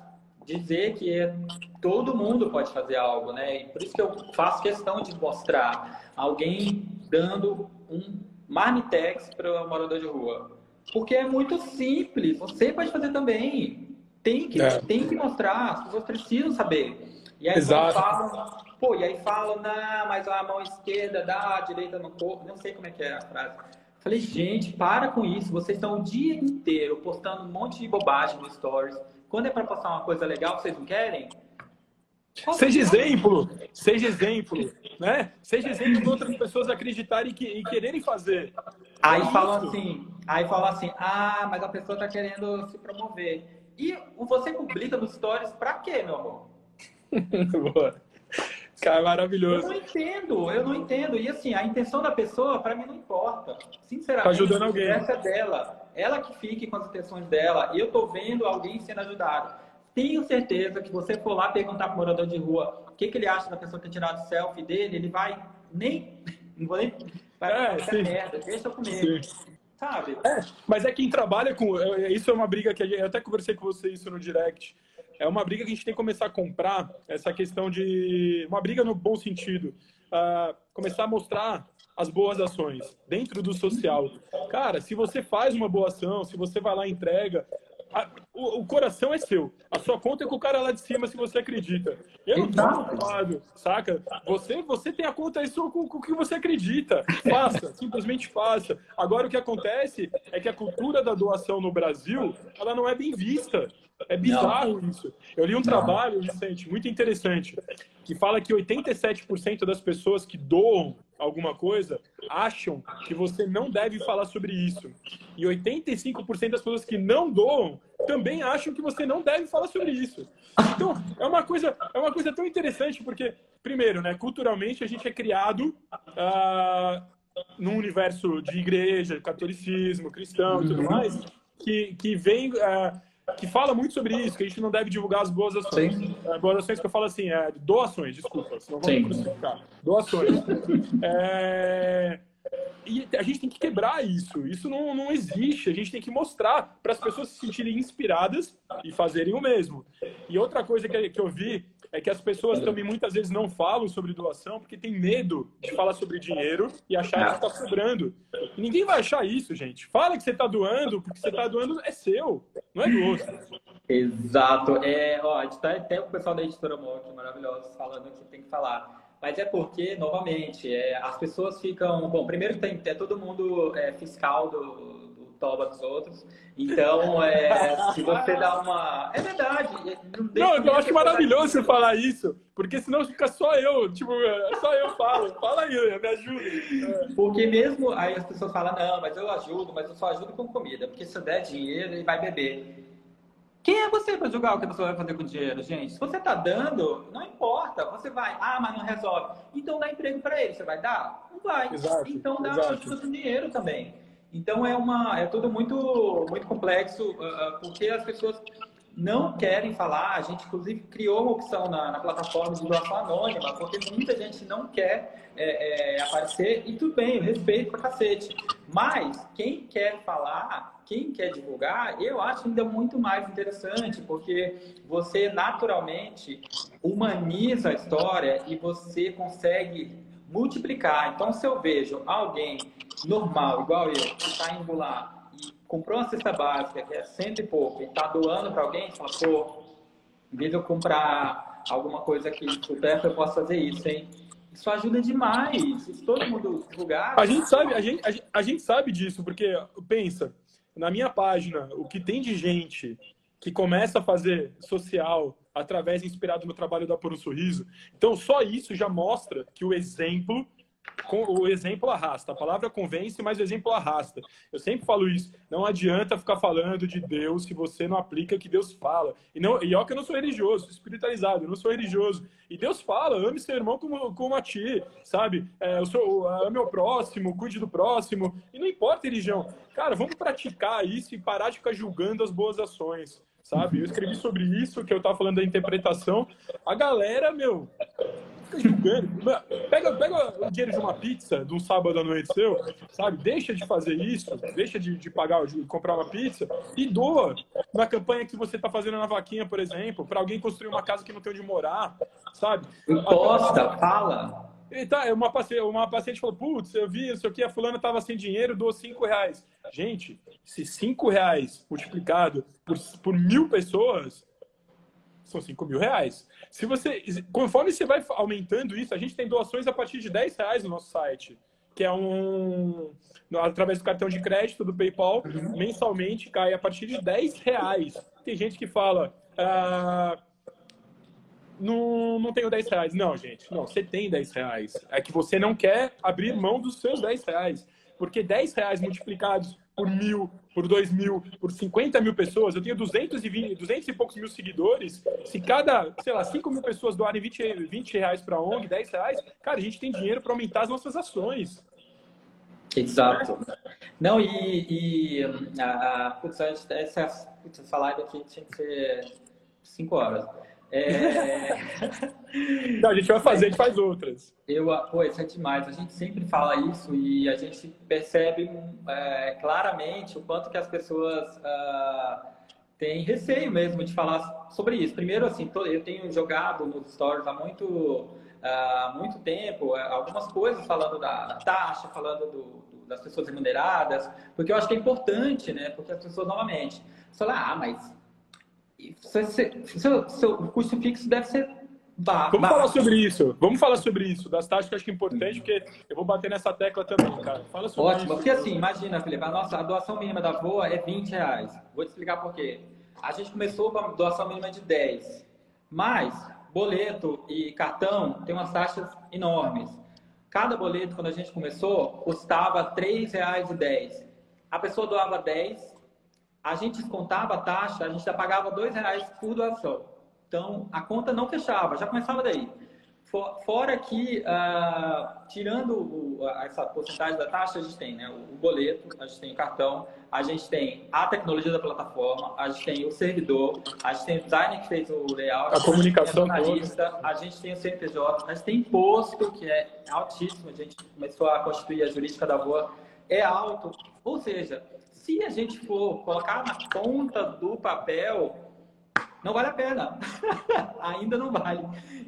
dizer que é, todo mundo pode fazer algo, né? E por isso que eu faço questão de mostrar alguém dando um marmitex para o morador de rua. Porque é muito simples, você pode fazer também. Tem que, é. tem que mostrar, as pessoas precisam saber. E aí Exato. falam, pô, e aí falam, não, mas a mão esquerda dá, a direita no corpo, não sei como é que é a frase. Falei, gente, para com isso, vocês estão o dia inteiro postando um monte de bobagem no stories. Quando é para postar uma coisa legal, vocês não querem? Qual seja é? exemplo, seja exemplo, né? Seja exemplo para outras pessoas acreditarem que, e quererem fazer. Aí falam assim, aí falam assim, ah, mas a pessoa está querendo se promover. E você publica nos stories pra quê, meu amor? Boa. Cara, maravilhoso. Eu não entendo, eu não entendo. E assim, a intenção da pessoa, para mim, não importa. Sinceramente, tá ajudando alguém. Essa é dela. Ela que fique com as intenções dela. E eu tô vendo alguém sendo ajudado. Tenho certeza que você for lá perguntar pro morador de rua o que, que ele acha da pessoa ter tirado selfie dele, ele vai nem. Não vou nem. Vai é, merda, deixa comigo. Sim sabe? É, mas é quem trabalha com. É, é, isso é uma briga que eu até conversei com você isso no direct. É uma briga que a gente tem que começar a comprar essa questão de. Uma briga no bom sentido. Uh, começar a mostrar as boas ações dentro do social. Cara, se você faz uma boa ação, se você vai lá e entrega, a, o, o, coração é seu. A sua conta é com o cara lá de cima, se você acredita. Eu não tô preocupado, saca? Você, você tem a conta aí só com, com o que você acredita. Faça, simplesmente faça. Agora, o que acontece é que a cultura da doação no Brasil, ela não é bem vista. É bizarro não. isso. Eu li um trabalho, Vicente, muito interessante, que fala que 87% das pessoas que doam alguma coisa acham que você não deve falar sobre isso. E 85% das pessoas que não doam também acham que você não deve falar sobre isso. Então, é uma coisa, é uma coisa tão interessante porque primeiro, né, culturalmente a gente é criado uh, num universo de igreja, catolicismo, cristão e tudo uhum. mais, que, que vem uh, que fala muito sobre isso, que a gente não deve divulgar as boas ações. Sim. É, boas ações que eu falo assim, é, doações, desculpa, senão vamos crucificar. Doações. É, e a gente tem que quebrar isso. Isso não, não existe. A gente tem que mostrar para as pessoas se sentirem inspiradas e fazerem o mesmo. E outra coisa que, que eu vi é que as pessoas também muitas vezes não falam sobre doação porque tem medo de falar sobre dinheiro e achar que está sobrando. E ninguém vai achar isso, gente. Fala que você está doando, porque você está doando é seu, não é do outro. Exato. É, ó, a gente tá, até o pessoal da editora Monk, maravilhoso, falando que tem que falar. Mas é porque, novamente, é, as pessoas ficam. Bom, primeiro tem, é todo mundo é, fiscal do, toba dos outros. Então, é, se você dá uma. É verdade. Não, não eu acho maravilhoso você falar isso, porque senão fica só eu, tipo, só eu falo. Fala aí, me ajuda. Porque mesmo aí as pessoas falam, não, mas eu ajudo, mas eu só ajudo com comida, porque se eu der dinheiro, ele vai beber. Quem é você para julgar o que a pessoa vai fazer com o dinheiro, gente? Se você está dando, não importa. Você vai, ah, mas não resolve. Então dá emprego para ele. Você vai dar? Não vai. Exato, então dá exato. ajuda com dinheiro também. Então é uma, é tudo muito, muito complexo, uh, porque as pessoas não querem falar. A gente, inclusive, criou uma opção na, na plataforma de doação anônima, porque muita gente não quer é, é, aparecer. E tudo bem, respeito pra cacete. Mas quem quer falar quem quer divulgar, eu acho ainda muito mais interessante, porque você naturalmente humaniza a história e você consegue multiplicar. Então, se eu vejo alguém normal, igual eu, que está indo lá e comprou uma cesta básica, que é cento e pouco, e está doando para alguém, fala, pô, em vez de eu comprar alguma coisa aqui supérflua, eu posso fazer isso, hein? Isso ajuda demais. Todo mundo divulgar. A gente sabe, a gente, a gente, a gente sabe disso, porque pensa, na minha página, o que tem de gente que começa a fazer social através inspirado no trabalho da Por um Sorriso. Então, só isso já mostra que o exemplo o exemplo arrasta. A palavra convence, mas o exemplo arrasta. Eu sempre falo isso. Não adianta ficar falando de Deus se você não aplica o que Deus fala. E, não, e ó que eu não sou religioso, sou espiritualizado, eu não sou religioso. E Deus fala, ame seu irmão como, como a ti, sabe? É, eu sou, ame o próximo, cuide do próximo. E não importa religião. Cara, vamos praticar isso e parar de ficar julgando as boas ações sabe? Eu escrevi sobre isso, que eu tava falando da interpretação. A galera, meu, fica julgando. Pega, pega o dinheiro de uma pizza de um sábado à noite seu, sabe? Deixa de fazer isso, deixa de, de pagar, de comprar uma pizza e doa na campanha que você está fazendo na vaquinha, por exemplo, para alguém construir uma casa que não tem onde morar, sabe? Posta, fala. Tá, uma paciente, uma paciente falou, putz, eu vi, não sei o que, a fulana tava sem dinheiro, doou cinco reais. Gente, se cinco reais multiplicado por, por mil pessoas, são cinco mil reais. Se você, conforme você vai aumentando isso, a gente tem doações a partir de 10 reais no nosso site, que é um através do cartão de crédito do PayPal, mensalmente cai a partir de 10 reais. Tem gente que fala, ah, não, não tenho 10 reais. Não, gente, não, você tem 10 reais. É que você não quer abrir mão dos seus 10 reais. Porque 10 reais multiplicados por mil, por dois mil, por 50 mil pessoas, eu tenho 220, 200 e poucos mil seguidores. Se cada, sei lá, 5 mil pessoas doarem 20, 20 reais para a ONG, 10 reais, cara, a gente tem dinheiro para aumentar as nossas ações. Exato. Não, e, e a, a, putz, essa, putz, essa live aqui tinha que ser 5 horas. É... Não, a gente vai fazer, a gente faz outras. Eu, pô, isso é demais. A gente sempre fala isso e a gente percebe é, claramente o quanto que as pessoas uh, têm receio mesmo de falar sobre isso. Primeiro, assim, eu tenho jogado nos stories há muito, uh, muito tempo é, algumas coisas falando da, da taxa, falando do, do, das pessoas remuneradas, porque eu acho que é importante, né? Porque as pessoas, novamente, falam, ah, mas seu, seu custo fixo deve ser baixo. Vamos falar sobre isso. Vamos falar sobre isso, das taxas que eu acho que é importante, porque eu vou bater nessa tecla também, cara. Fala sobre Ótimo, isso. porque assim, imagina, Felipe, a nossa a doação mínima da VOA é 20 reais. Vou te explicar por quê. A gente começou com a doação mínima de 10, mas boleto e cartão tem umas taxas enormes. Cada boleto, quando a gente começou, custava R$ 3,10. A pessoa doava 10, a gente descontava a taxa, a gente já pagava dois reais por doação. Então, a conta não fechava, já começava daí. Fora que, uh, tirando o, essa porcentagem da taxa, a gente tem né, o boleto, a gente tem o cartão, a gente tem a tecnologia da plataforma, a gente tem o servidor, a gente tem o designer que fez o layout, a comunicação a gente tem a gente tem o CNPJ, a gente tem imposto, que é altíssimo, a gente começou a constituir a jurídica da boa, é alto. Ou seja, se a gente for colocar na ponta do papel, não vale a pena. Ainda não vale.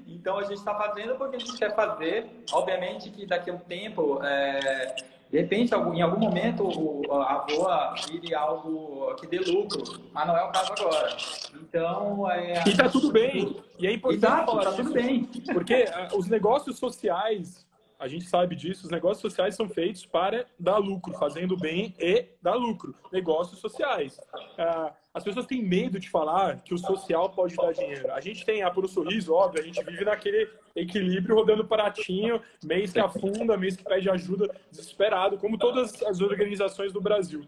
Então a gente está fazendo porque a gente quer fazer. Obviamente que daqui a um tempo, é, de repente, em algum momento, a voa vire algo que dê lucro, mas não é o caso agora. Então, é, e tá tudo bem. E é importante Exato, falar tá tudo bem. Porque uh, os negócios sociais a gente sabe disso, os negócios sociais são feitos para dar lucro, fazendo bem e dar lucro. Negócios sociais. Ah, as pessoas têm medo de falar que o social pode dar dinheiro. A gente tem a Por um Sorriso, óbvio, a gente vive naquele equilíbrio rodando pratinho, mês que afunda, mês que pede ajuda, desesperado, como todas as organizações do Brasil.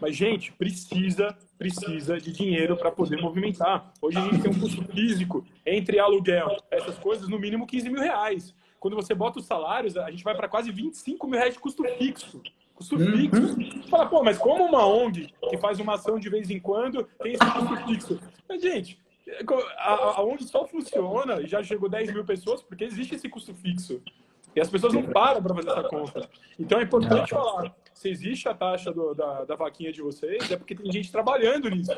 Mas, gente, precisa precisa de dinheiro para poder movimentar. Hoje a gente tem um custo físico entre aluguel, essas coisas, no mínimo 15 mil reais. Quando você bota os salários, a gente vai para quase 25 mil reais de custo fixo. Custo uhum. fixo. Fala, pô, mas como uma ONG que faz uma ação de vez em quando tem esse custo fixo? Mas, gente, a, a ONG só funciona, já chegou 10 mil pessoas, porque existe esse custo fixo. E as pessoas não param para fazer essa conta. Então é importante falar: se existe a taxa do, da, da vaquinha de vocês, é porque tem gente trabalhando nisso.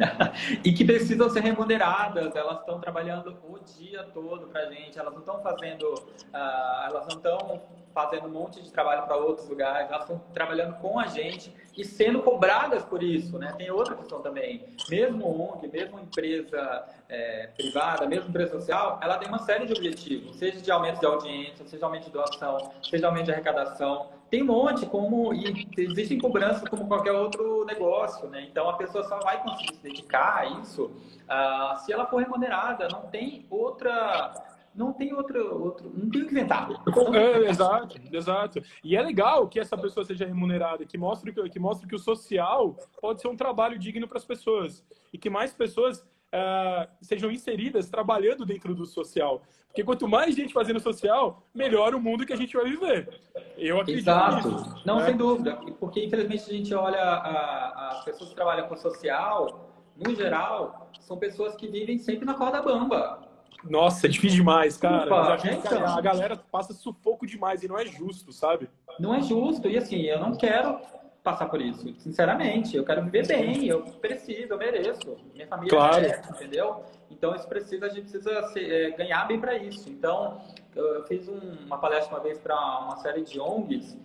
e que precisam ser remuneradas, elas estão trabalhando o dia todo para a gente, elas não estão fazendo, uh, elas não estão fazendo um monte de trabalho para outros lugares, elas estão trabalhando com a gente e sendo cobradas por isso, né? Tem outra questão também, mesmo ONG, mesmo empresa é, privada, mesmo empresa social, ela tem uma série de objetivos, seja de aumento de audiência, seja aumento de doação, seja aumento de arrecadação, tem um monte, como e existem cobranças como qualquer outro negócio, né? Então a pessoa só vai conseguir se dedicar a isso uh, se ela for remunerada. Não tem outra, não tem outro, outro não tem o que inventar. É, exato, exato. E é legal que essa pessoa seja remunerada, que mostre que, que mostre que o social pode ser um trabalho digno para as pessoas e que mais pessoas uh, sejam inseridas trabalhando dentro do social. Porque quanto mais gente fazendo social, melhor o mundo que a gente vai viver. Eu acredito Exato. Nisso, Não, né? sem dúvida. Porque, infelizmente, a gente olha as pessoas que trabalham com social, no geral, são pessoas que vivem sempre na corda bamba. Nossa, é difícil demais, cara. Opa, a, então. a galera passa sufoco demais e não é justo, sabe? Não é justo. E assim, eu não quero passar por isso. Sinceramente, eu quero viver bem, eu preciso, eu mereço. Minha família claro. merece, entendeu? Então, isso precisa, a gente precisa ser, é, ganhar bem para isso. Então, eu fiz um, uma palestra uma vez para uma série de ONGs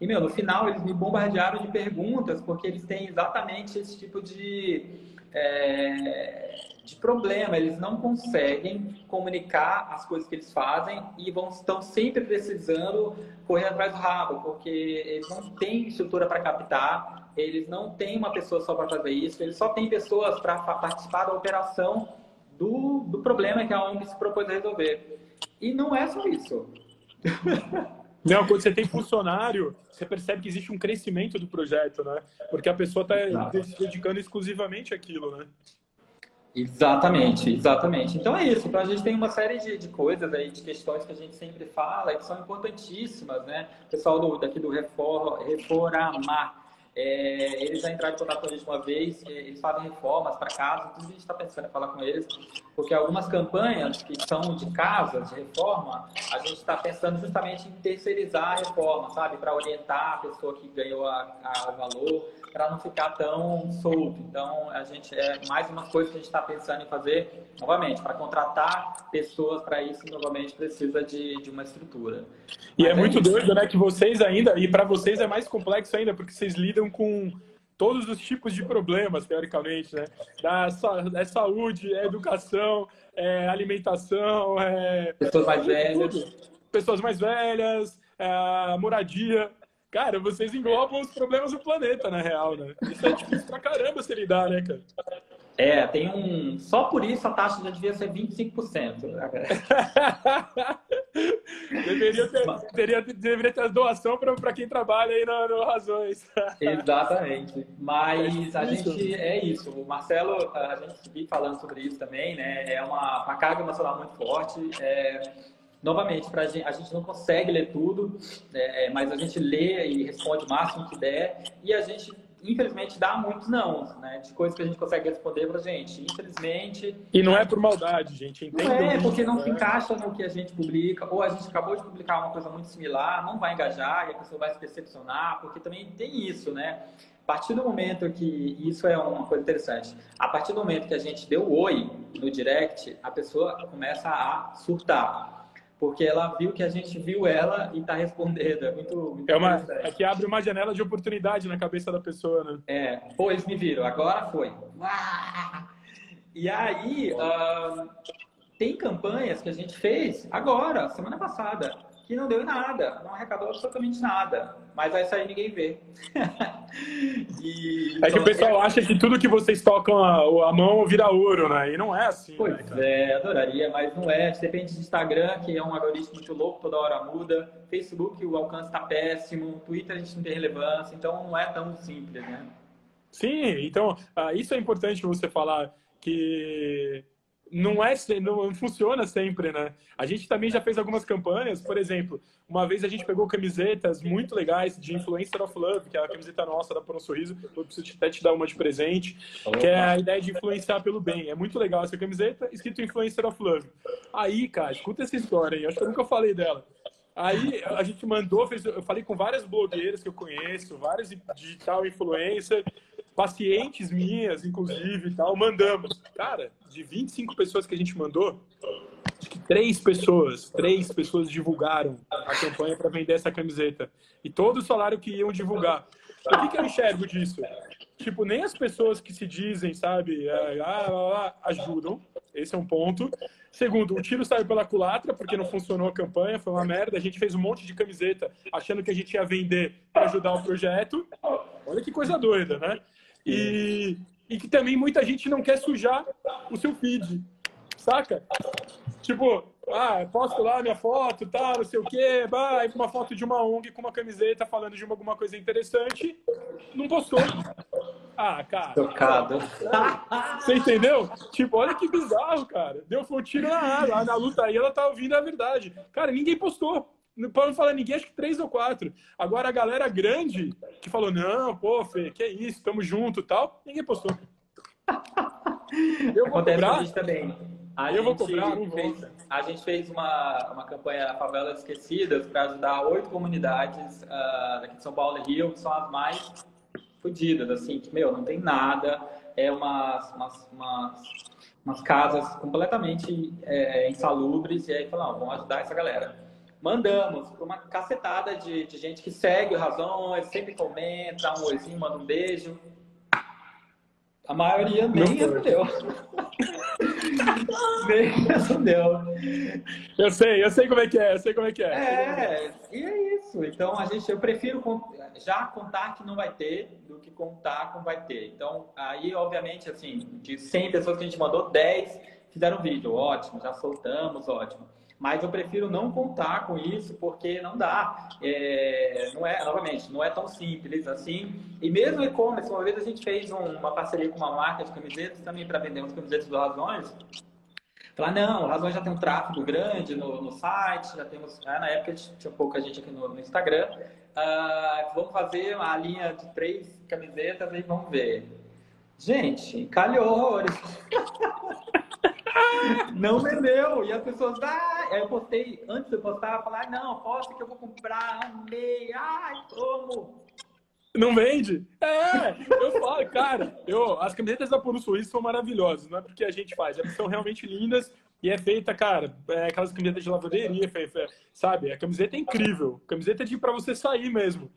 e, meu, no final eles me bombardearam de perguntas porque eles têm exatamente esse tipo de, é, de problema. Eles não conseguem comunicar as coisas que eles fazem e vão, estão sempre precisando correr atrás do rabo, porque eles não têm estrutura para captar, eles não têm uma pessoa só para fazer isso, eles só têm pessoas para participar da operação do, do problema que a ONG se propôs a resolver. E não é só isso. Não, quando você tem funcionário, você percebe que existe um crescimento do projeto, né? Porque a pessoa está se dedicando exclusivamente àquilo, né? Exatamente, exatamente. Então é isso. Então a gente tem uma série de, de coisas aí, de questões que a gente sempre fala que são importantíssimas, né? O pessoal do, daqui do Refor, Reforamar é, eles já entraram em contato com a gente uma vez, eles fazem reformas para casa, tudo a gente está pensando em falar com eles, porque algumas campanhas que são de casa, de reforma, a gente está pensando justamente em terceirizar a reforma, sabe? Para orientar a pessoa que ganhou a, a, o valor, para não ficar tão solto. Então, a gente é mais uma coisa que a gente está pensando em fazer, novamente, para contratar pessoas para isso, novamente, precisa de, de uma estrutura. E é Mas é, é muito isso. doido, né? Que vocês ainda, e para vocês é mais complexo ainda, porque vocês lidam com todos os tipos de problemas, teoricamente, né? Da, é saúde, é educação, é alimentação, é... Pessoas mais velhas. Pessoas mais velhas, é moradia. Cara, vocês englobam os problemas do planeta, na real, né? Isso é difícil pra caramba se lidar, né, cara? É, tem um. Só por isso a taxa já devia ser 25%. deveria, ter, teria, deveria ter doação para quem trabalha aí no, no Razões. Exatamente. Mas é a gente é isso. O Marcelo, a gente vive falando sobre isso também, né? É uma, uma carga emocional muito forte. É, novamente, pra gente, a gente não consegue ler tudo, é, é, mas a gente lê e responde o máximo que der, e a gente, infelizmente, dá muitos não, né? De coisas que a gente consegue responder pra gente. Infelizmente. E não é por maldade, gente. Entende não é, porque não se encaixa no que a gente publica, ou a gente acabou de publicar uma coisa muito similar, não vai engajar, e a pessoa vai se decepcionar, porque também tem isso, né? A partir do momento que isso é uma coisa interessante, a partir do momento que a gente deu oi no direct, a pessoa começa a surtar porque ela viu que a gente viu ela e está respondendo. É muito, muito é uma é que abre uma janela de oportunidade na cabeça da pessoa, né? É, pô, eles me viram, agora foi. E aí, uh, tem campanhas que a gente fez agora, semana passada, que não deu nada, não arrecadou absolutamente nada. Mas aí sair ninguém vê. e, é que o pessoal é... acha que tudo que vocês tocam a, a, mão vira ouro, né? E não é assim. Pois né, é, adoraria, mas não é. Depende de Instagram, que é um algoritmo muito louco, toda hora muda. Facebook, o alcance está péssimo. Twitter, a gente não tem relevância. Então, não é tão simples, né? Sim, então, uh, isso é importante você falar que não é não funciona sempre, né? A gente também já fez algumas campanhas, por exemplo, uma vez a gente pegou camisetas muito legais de Influencer of Love, que é a camiseta nossa da Por um Sorriso, eu preciso até te dar uma de presente, que é a ideia de influenciar pelo bem. É muito legal essa camiseta, escrito Influencer of Love. Aí, cara, escuta essa história aí, acho que eu nunca falei dela. Aí a gente mandou, fez, eu falei com várias blogueiras que eu conheço, várias digital influencer, pacientes minhas, inclusive, e tal, mandamos. Cara, de 25 pessoas que a gente mandou, acho que três pessoas, três pessoas divulgaram a campanha para vender essa camiseta. E todo o salário que iam divulgar. O que, que eu enxergo disso? Tipo, nem as pessoas que se dizem, sabe, ah, ah, ah, ajudam. Esse é um ponto. Segundo, o tiro saiu pela culatra porque não funcionou a campanha, foi uma merda. A gente fez um monte de camiseta achando que a gente ia vender para ajudar o projeto. Olha que coisa doida, né? E, e que também muita gente não quer sujar o seu feed, saca? Tipo, ah, posto lá minha foto, tal, não sei o quê, bah, uma foto de uma ONG com uma camiseta falando de uma, alguma coisa interessante, não postou. Ah, cara. Tocado. Você entendeu? Tipo, olha que bizarro, cara. Deu um tiro na água. Na luta aí ela tá ouvindo a verdade. Cara, ninguém postou. Não pode falar ninguém, acho que três ou quatro. Agora a galera grande que falou: não, pô, Fê, que é isso, tamo junto tal, ninguém postou. Eu vou Acontece cobrar. também. A eu vou cobrar, não fez, A gente fez uma, uma campanha Favelas Esquecidas para ajudar oito comunidades uh, daqui de São Paulo e Rio, que são as mais fodidas, assim, que, meu, não tem nada, é umas, umas, umas, umas casas completamente é, insalubres, e aí falamos, vamos ajudar essa galera mandamos para uma cacetada de, de gente que segue o Razões, sempre comenta, dá um oizinho, manda um beijo. A maioria nem respondeu. nem respondeu. Eu sei, eu sei como é que é, eu sei como é que é. É, e é isso. Então, a gente, eu prefiro já contar que não vai ter do que contar que vai ter. Então, aí, obviamente, assim, de 100 pessoas que a gente mandou, 10 fizeram vídeo. Ótimo, já soltamos, ótimo mas eu prefiro não contar com isso porque não dá. É, não é, novamente, não é tão simples assim. E mesmo e-commerce, uma vez a gente fez um, uma parceria com uma marca de camisetas também para vender umas camisetas do Razões. Falar, não, Razões já tem um tráfego grande no, no site, já temos. Né, na época tinha pouca gente aqui no, no Instagram. Uh, vamos fazer uma linha de três camisetas e vamos ver. Gente, calhou. não vendeu. E as pessoas, ah, eu postei, antes de eu postar, falar, não, posta que eu vou comprar, amei, ai, como? Não vende? É, eu falo, cara, eu, as camisetas da Puro Suíço são maravilhosas, não é porque a gente faz, elas são realmente lindas e é feita, cara, é aquelas camisetas de lavanderia, sabe? A camiseta é incrível, camiseta é de para você sair mesmo.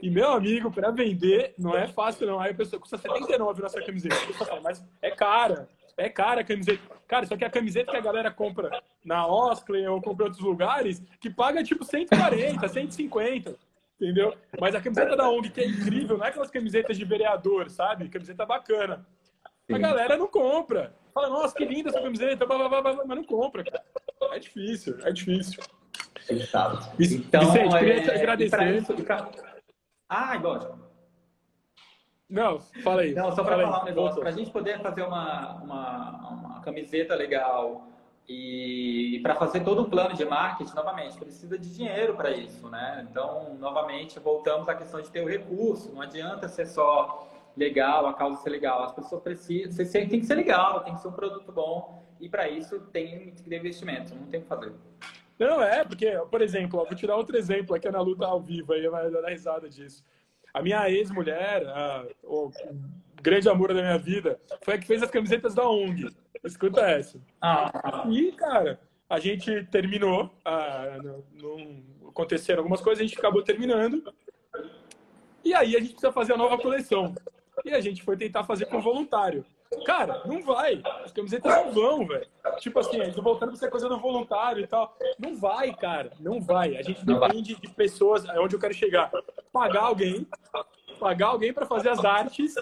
E meu amigo, para vender não é fácil não. Aí a pessoa custa 79 nossa camiseta, mas é cara. É cara a camiseta. Cara, só que a camiseta que a galera compra na Osclen ou compra em outros lugares, que paga tipo 140, 150. Entendeu? Mas a camiseta da ONG, que é incrível, não é aquelas camisetas de vereador, sabe? Camiseta bacana. Sim. A galera não compra. Fala, nossa, que linda essa camiseta, blá, blá, blá, mas não compra, cara. É difícil, é difícil. Então, Vicente, queria te é, agradecer. Isso, ah, igual. Não, fala aí. Não, só para falar um negócio. Para a gente poder fazer uma, uma, uma camiseta legal e para fazer todo um plano de marketing, novamente, precisa de dinheiro para isso, né? Então, novamente, voltamos à questão de ter o recurso. Não adianta ser só legal, a causa ser legal. As pessoas precisam, tem que ser legal, tem que ser um produto bom e para isso tem que ter investimento. Não tem o que fazer. Não, é, porque, por exemplo, ó, vou tirar outro exemplo aqui na luta ao vivo, aí vai dar risada disso. A minha ex-mulher, o grande amor da minha vida, foi a que fez as camisetas da ONG. Escuta essa. Ah. E, cara, a gente terminou, ah, não, aconteceram algumas coisas, a gente acabou terminando. E aí a gente precisa fazer a nova coleção. E a gente foi tentar fazer com voluntário. Cara, não vai. As camisetas não vão, velho. Tipo assim, a gente voltando pra ser coisa do voluntário e tal. Não vai, cara. Não vai. A gente depende de pessoas. É onde eu quero chegar. Pagar alguém. Pagar alguém para fazer as artes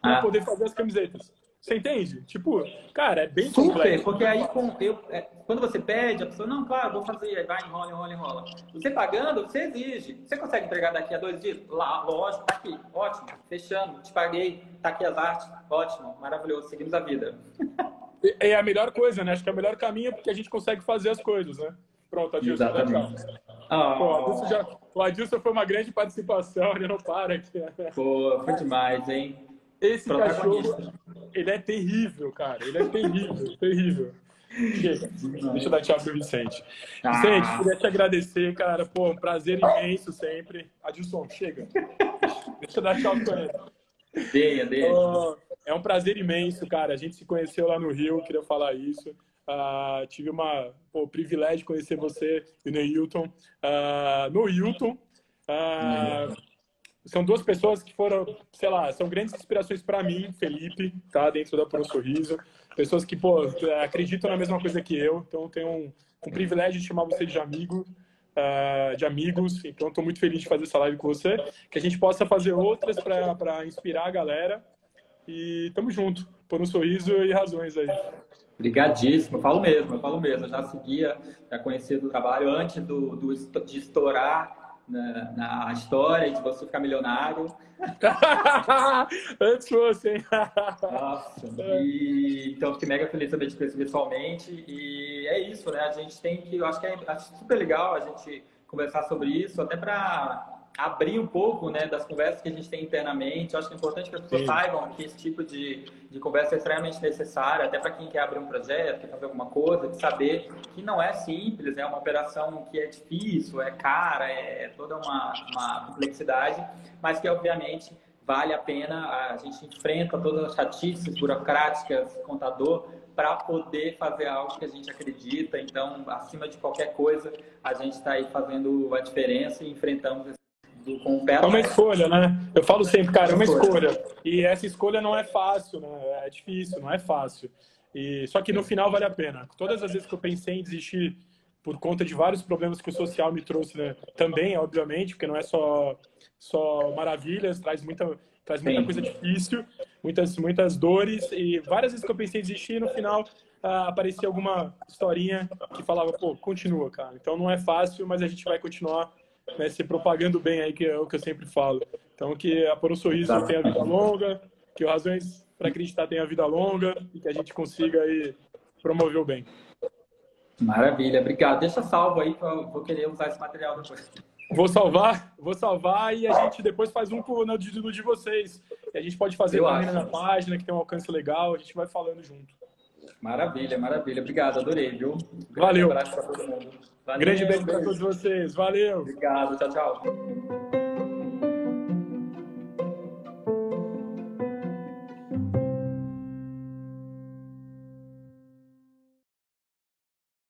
para ah. poder fazer as camisetas. Você entende? Tipo, cara, é bem Super, complexo. porque aí com, eu, é, quando você pede, a pessoa, não, claro, vou fazer, vai, enrola, enrola, enrola. Você pagando, você exige. Você consegue entregar daqui a dois dias? Lá, lógico, tá aqui, ótimo, fechando, te paguei, tá aqui as artes, ótimo, maravilhoso, seguimos a vida. É a melhor coisa, né? Acho que é o melhor caminho porque a gente consegue fazer as coisas, né? Pronto, Adilson, Exatamente. Oh. Pô, Adilson já, o Adilson foi uma grande participação, ele não para aqui. Pô, foi demais, hein? Esse cachorro, ele é terrível, cara. Ele é terrível, terrível. Chega. Deixa eu dar tchau pro Vicente. Ah. Vicente, queria te agradecer, cara. Pô, um prazer imenso sempre. Adilson, chega. Deixa eu dar tchau pra ele. Deia, deia. é um prazer imenso, cara. A gente se conheceu lá no Rio, queria falar isso. Uh, tive uma, pô, privilégio de conhecer você e no Hilton. Uh, no Hilton. Uh, são duas pessoas que foram, sei lá, são grandes inspirações para mim, Felipe, tá? Dentro da um Sorriso. Pessoas que, pô, acreditam na mesma coisa que eu. Então, tenho um, um privilégio de chamar você de amigo, uh, de amigos. Então, estou muito feliz de fazer essa live com você. Que a gente possa fazer outras para inspirar a galera. E tamo junto. Por um sorriso e razões aí. Obrigadíssimo, eu falo mesmo, eu falo mesmo. Eu já seguia, já conhecia do trabalho antes do, do de estourar na, na história de você ficar milionário. Antes fosse, hein? Nossa, e, então fiquei mega feliz também de conhecer pessoalmente. E é isso, né? A gente tem que, eu acho que é, é super legal a gente conversar sobre isso, até para abrir um pouco né, das conversas que a gente tem internamente. Eu acho que é importante que as pessoas Sim. saibam que esse tipo de, de conversa é extremamente necessária, até para quem quer abrir um projeto, quer fazer alguma coisa, de saber que não é simples, é uma operação que é difícil, é cara, é toda uma, uma complexidade, mas que obviamente vale a pena, a gente enfrenta todas as chatices burocráticas, contador, para poder fazer algo que a gente acredita. Então, acima de qualquer coisa, a gente está aí fazendo a diferença e enfrentamos com o pé É uma escolha, né? Eu falo sempre, cara, é uma escolha. E essa escolha não é fácil, né? É difícil, não é fácil. E só que no final vale a pena. Todas as vezes que eu pensei em desistir por conta de vários problemas que o social me trouxe, né? Também, obviamente, porque não é só só maravilhas, traz muita traz muita coisa difícil, muitas muitas dores e várias vezes que eu pensei em desistir, no final ah, aparecia alguma historinha que falava, pô, continua, cara. Então não é fácil, mas a gente vai continuar né, se propagando bem aí, que é o que eu sempre falo. Então, que a Por um Sorriso tá. tenha vida longa, que o Razões para Acreditar tenha vida longa e que a gente consiga aí promover o bem. Maravilha, obrigado. Deixa salvo aí, que eu vou querer usar esse material depois. Vou salvar, vou salvar e a gente depois faz um no título de vocês. E a gente pode fazer eu também acho. na página, que tem um alcance legal, a gente vai falando junto. Maravilha, maravilha. Obrigado, adorei, viu? Um Valeu. abraço para todo mundo. Valeu. Grande beijo para todos vocês. Valeu. Obrigado. Tchau, tchau.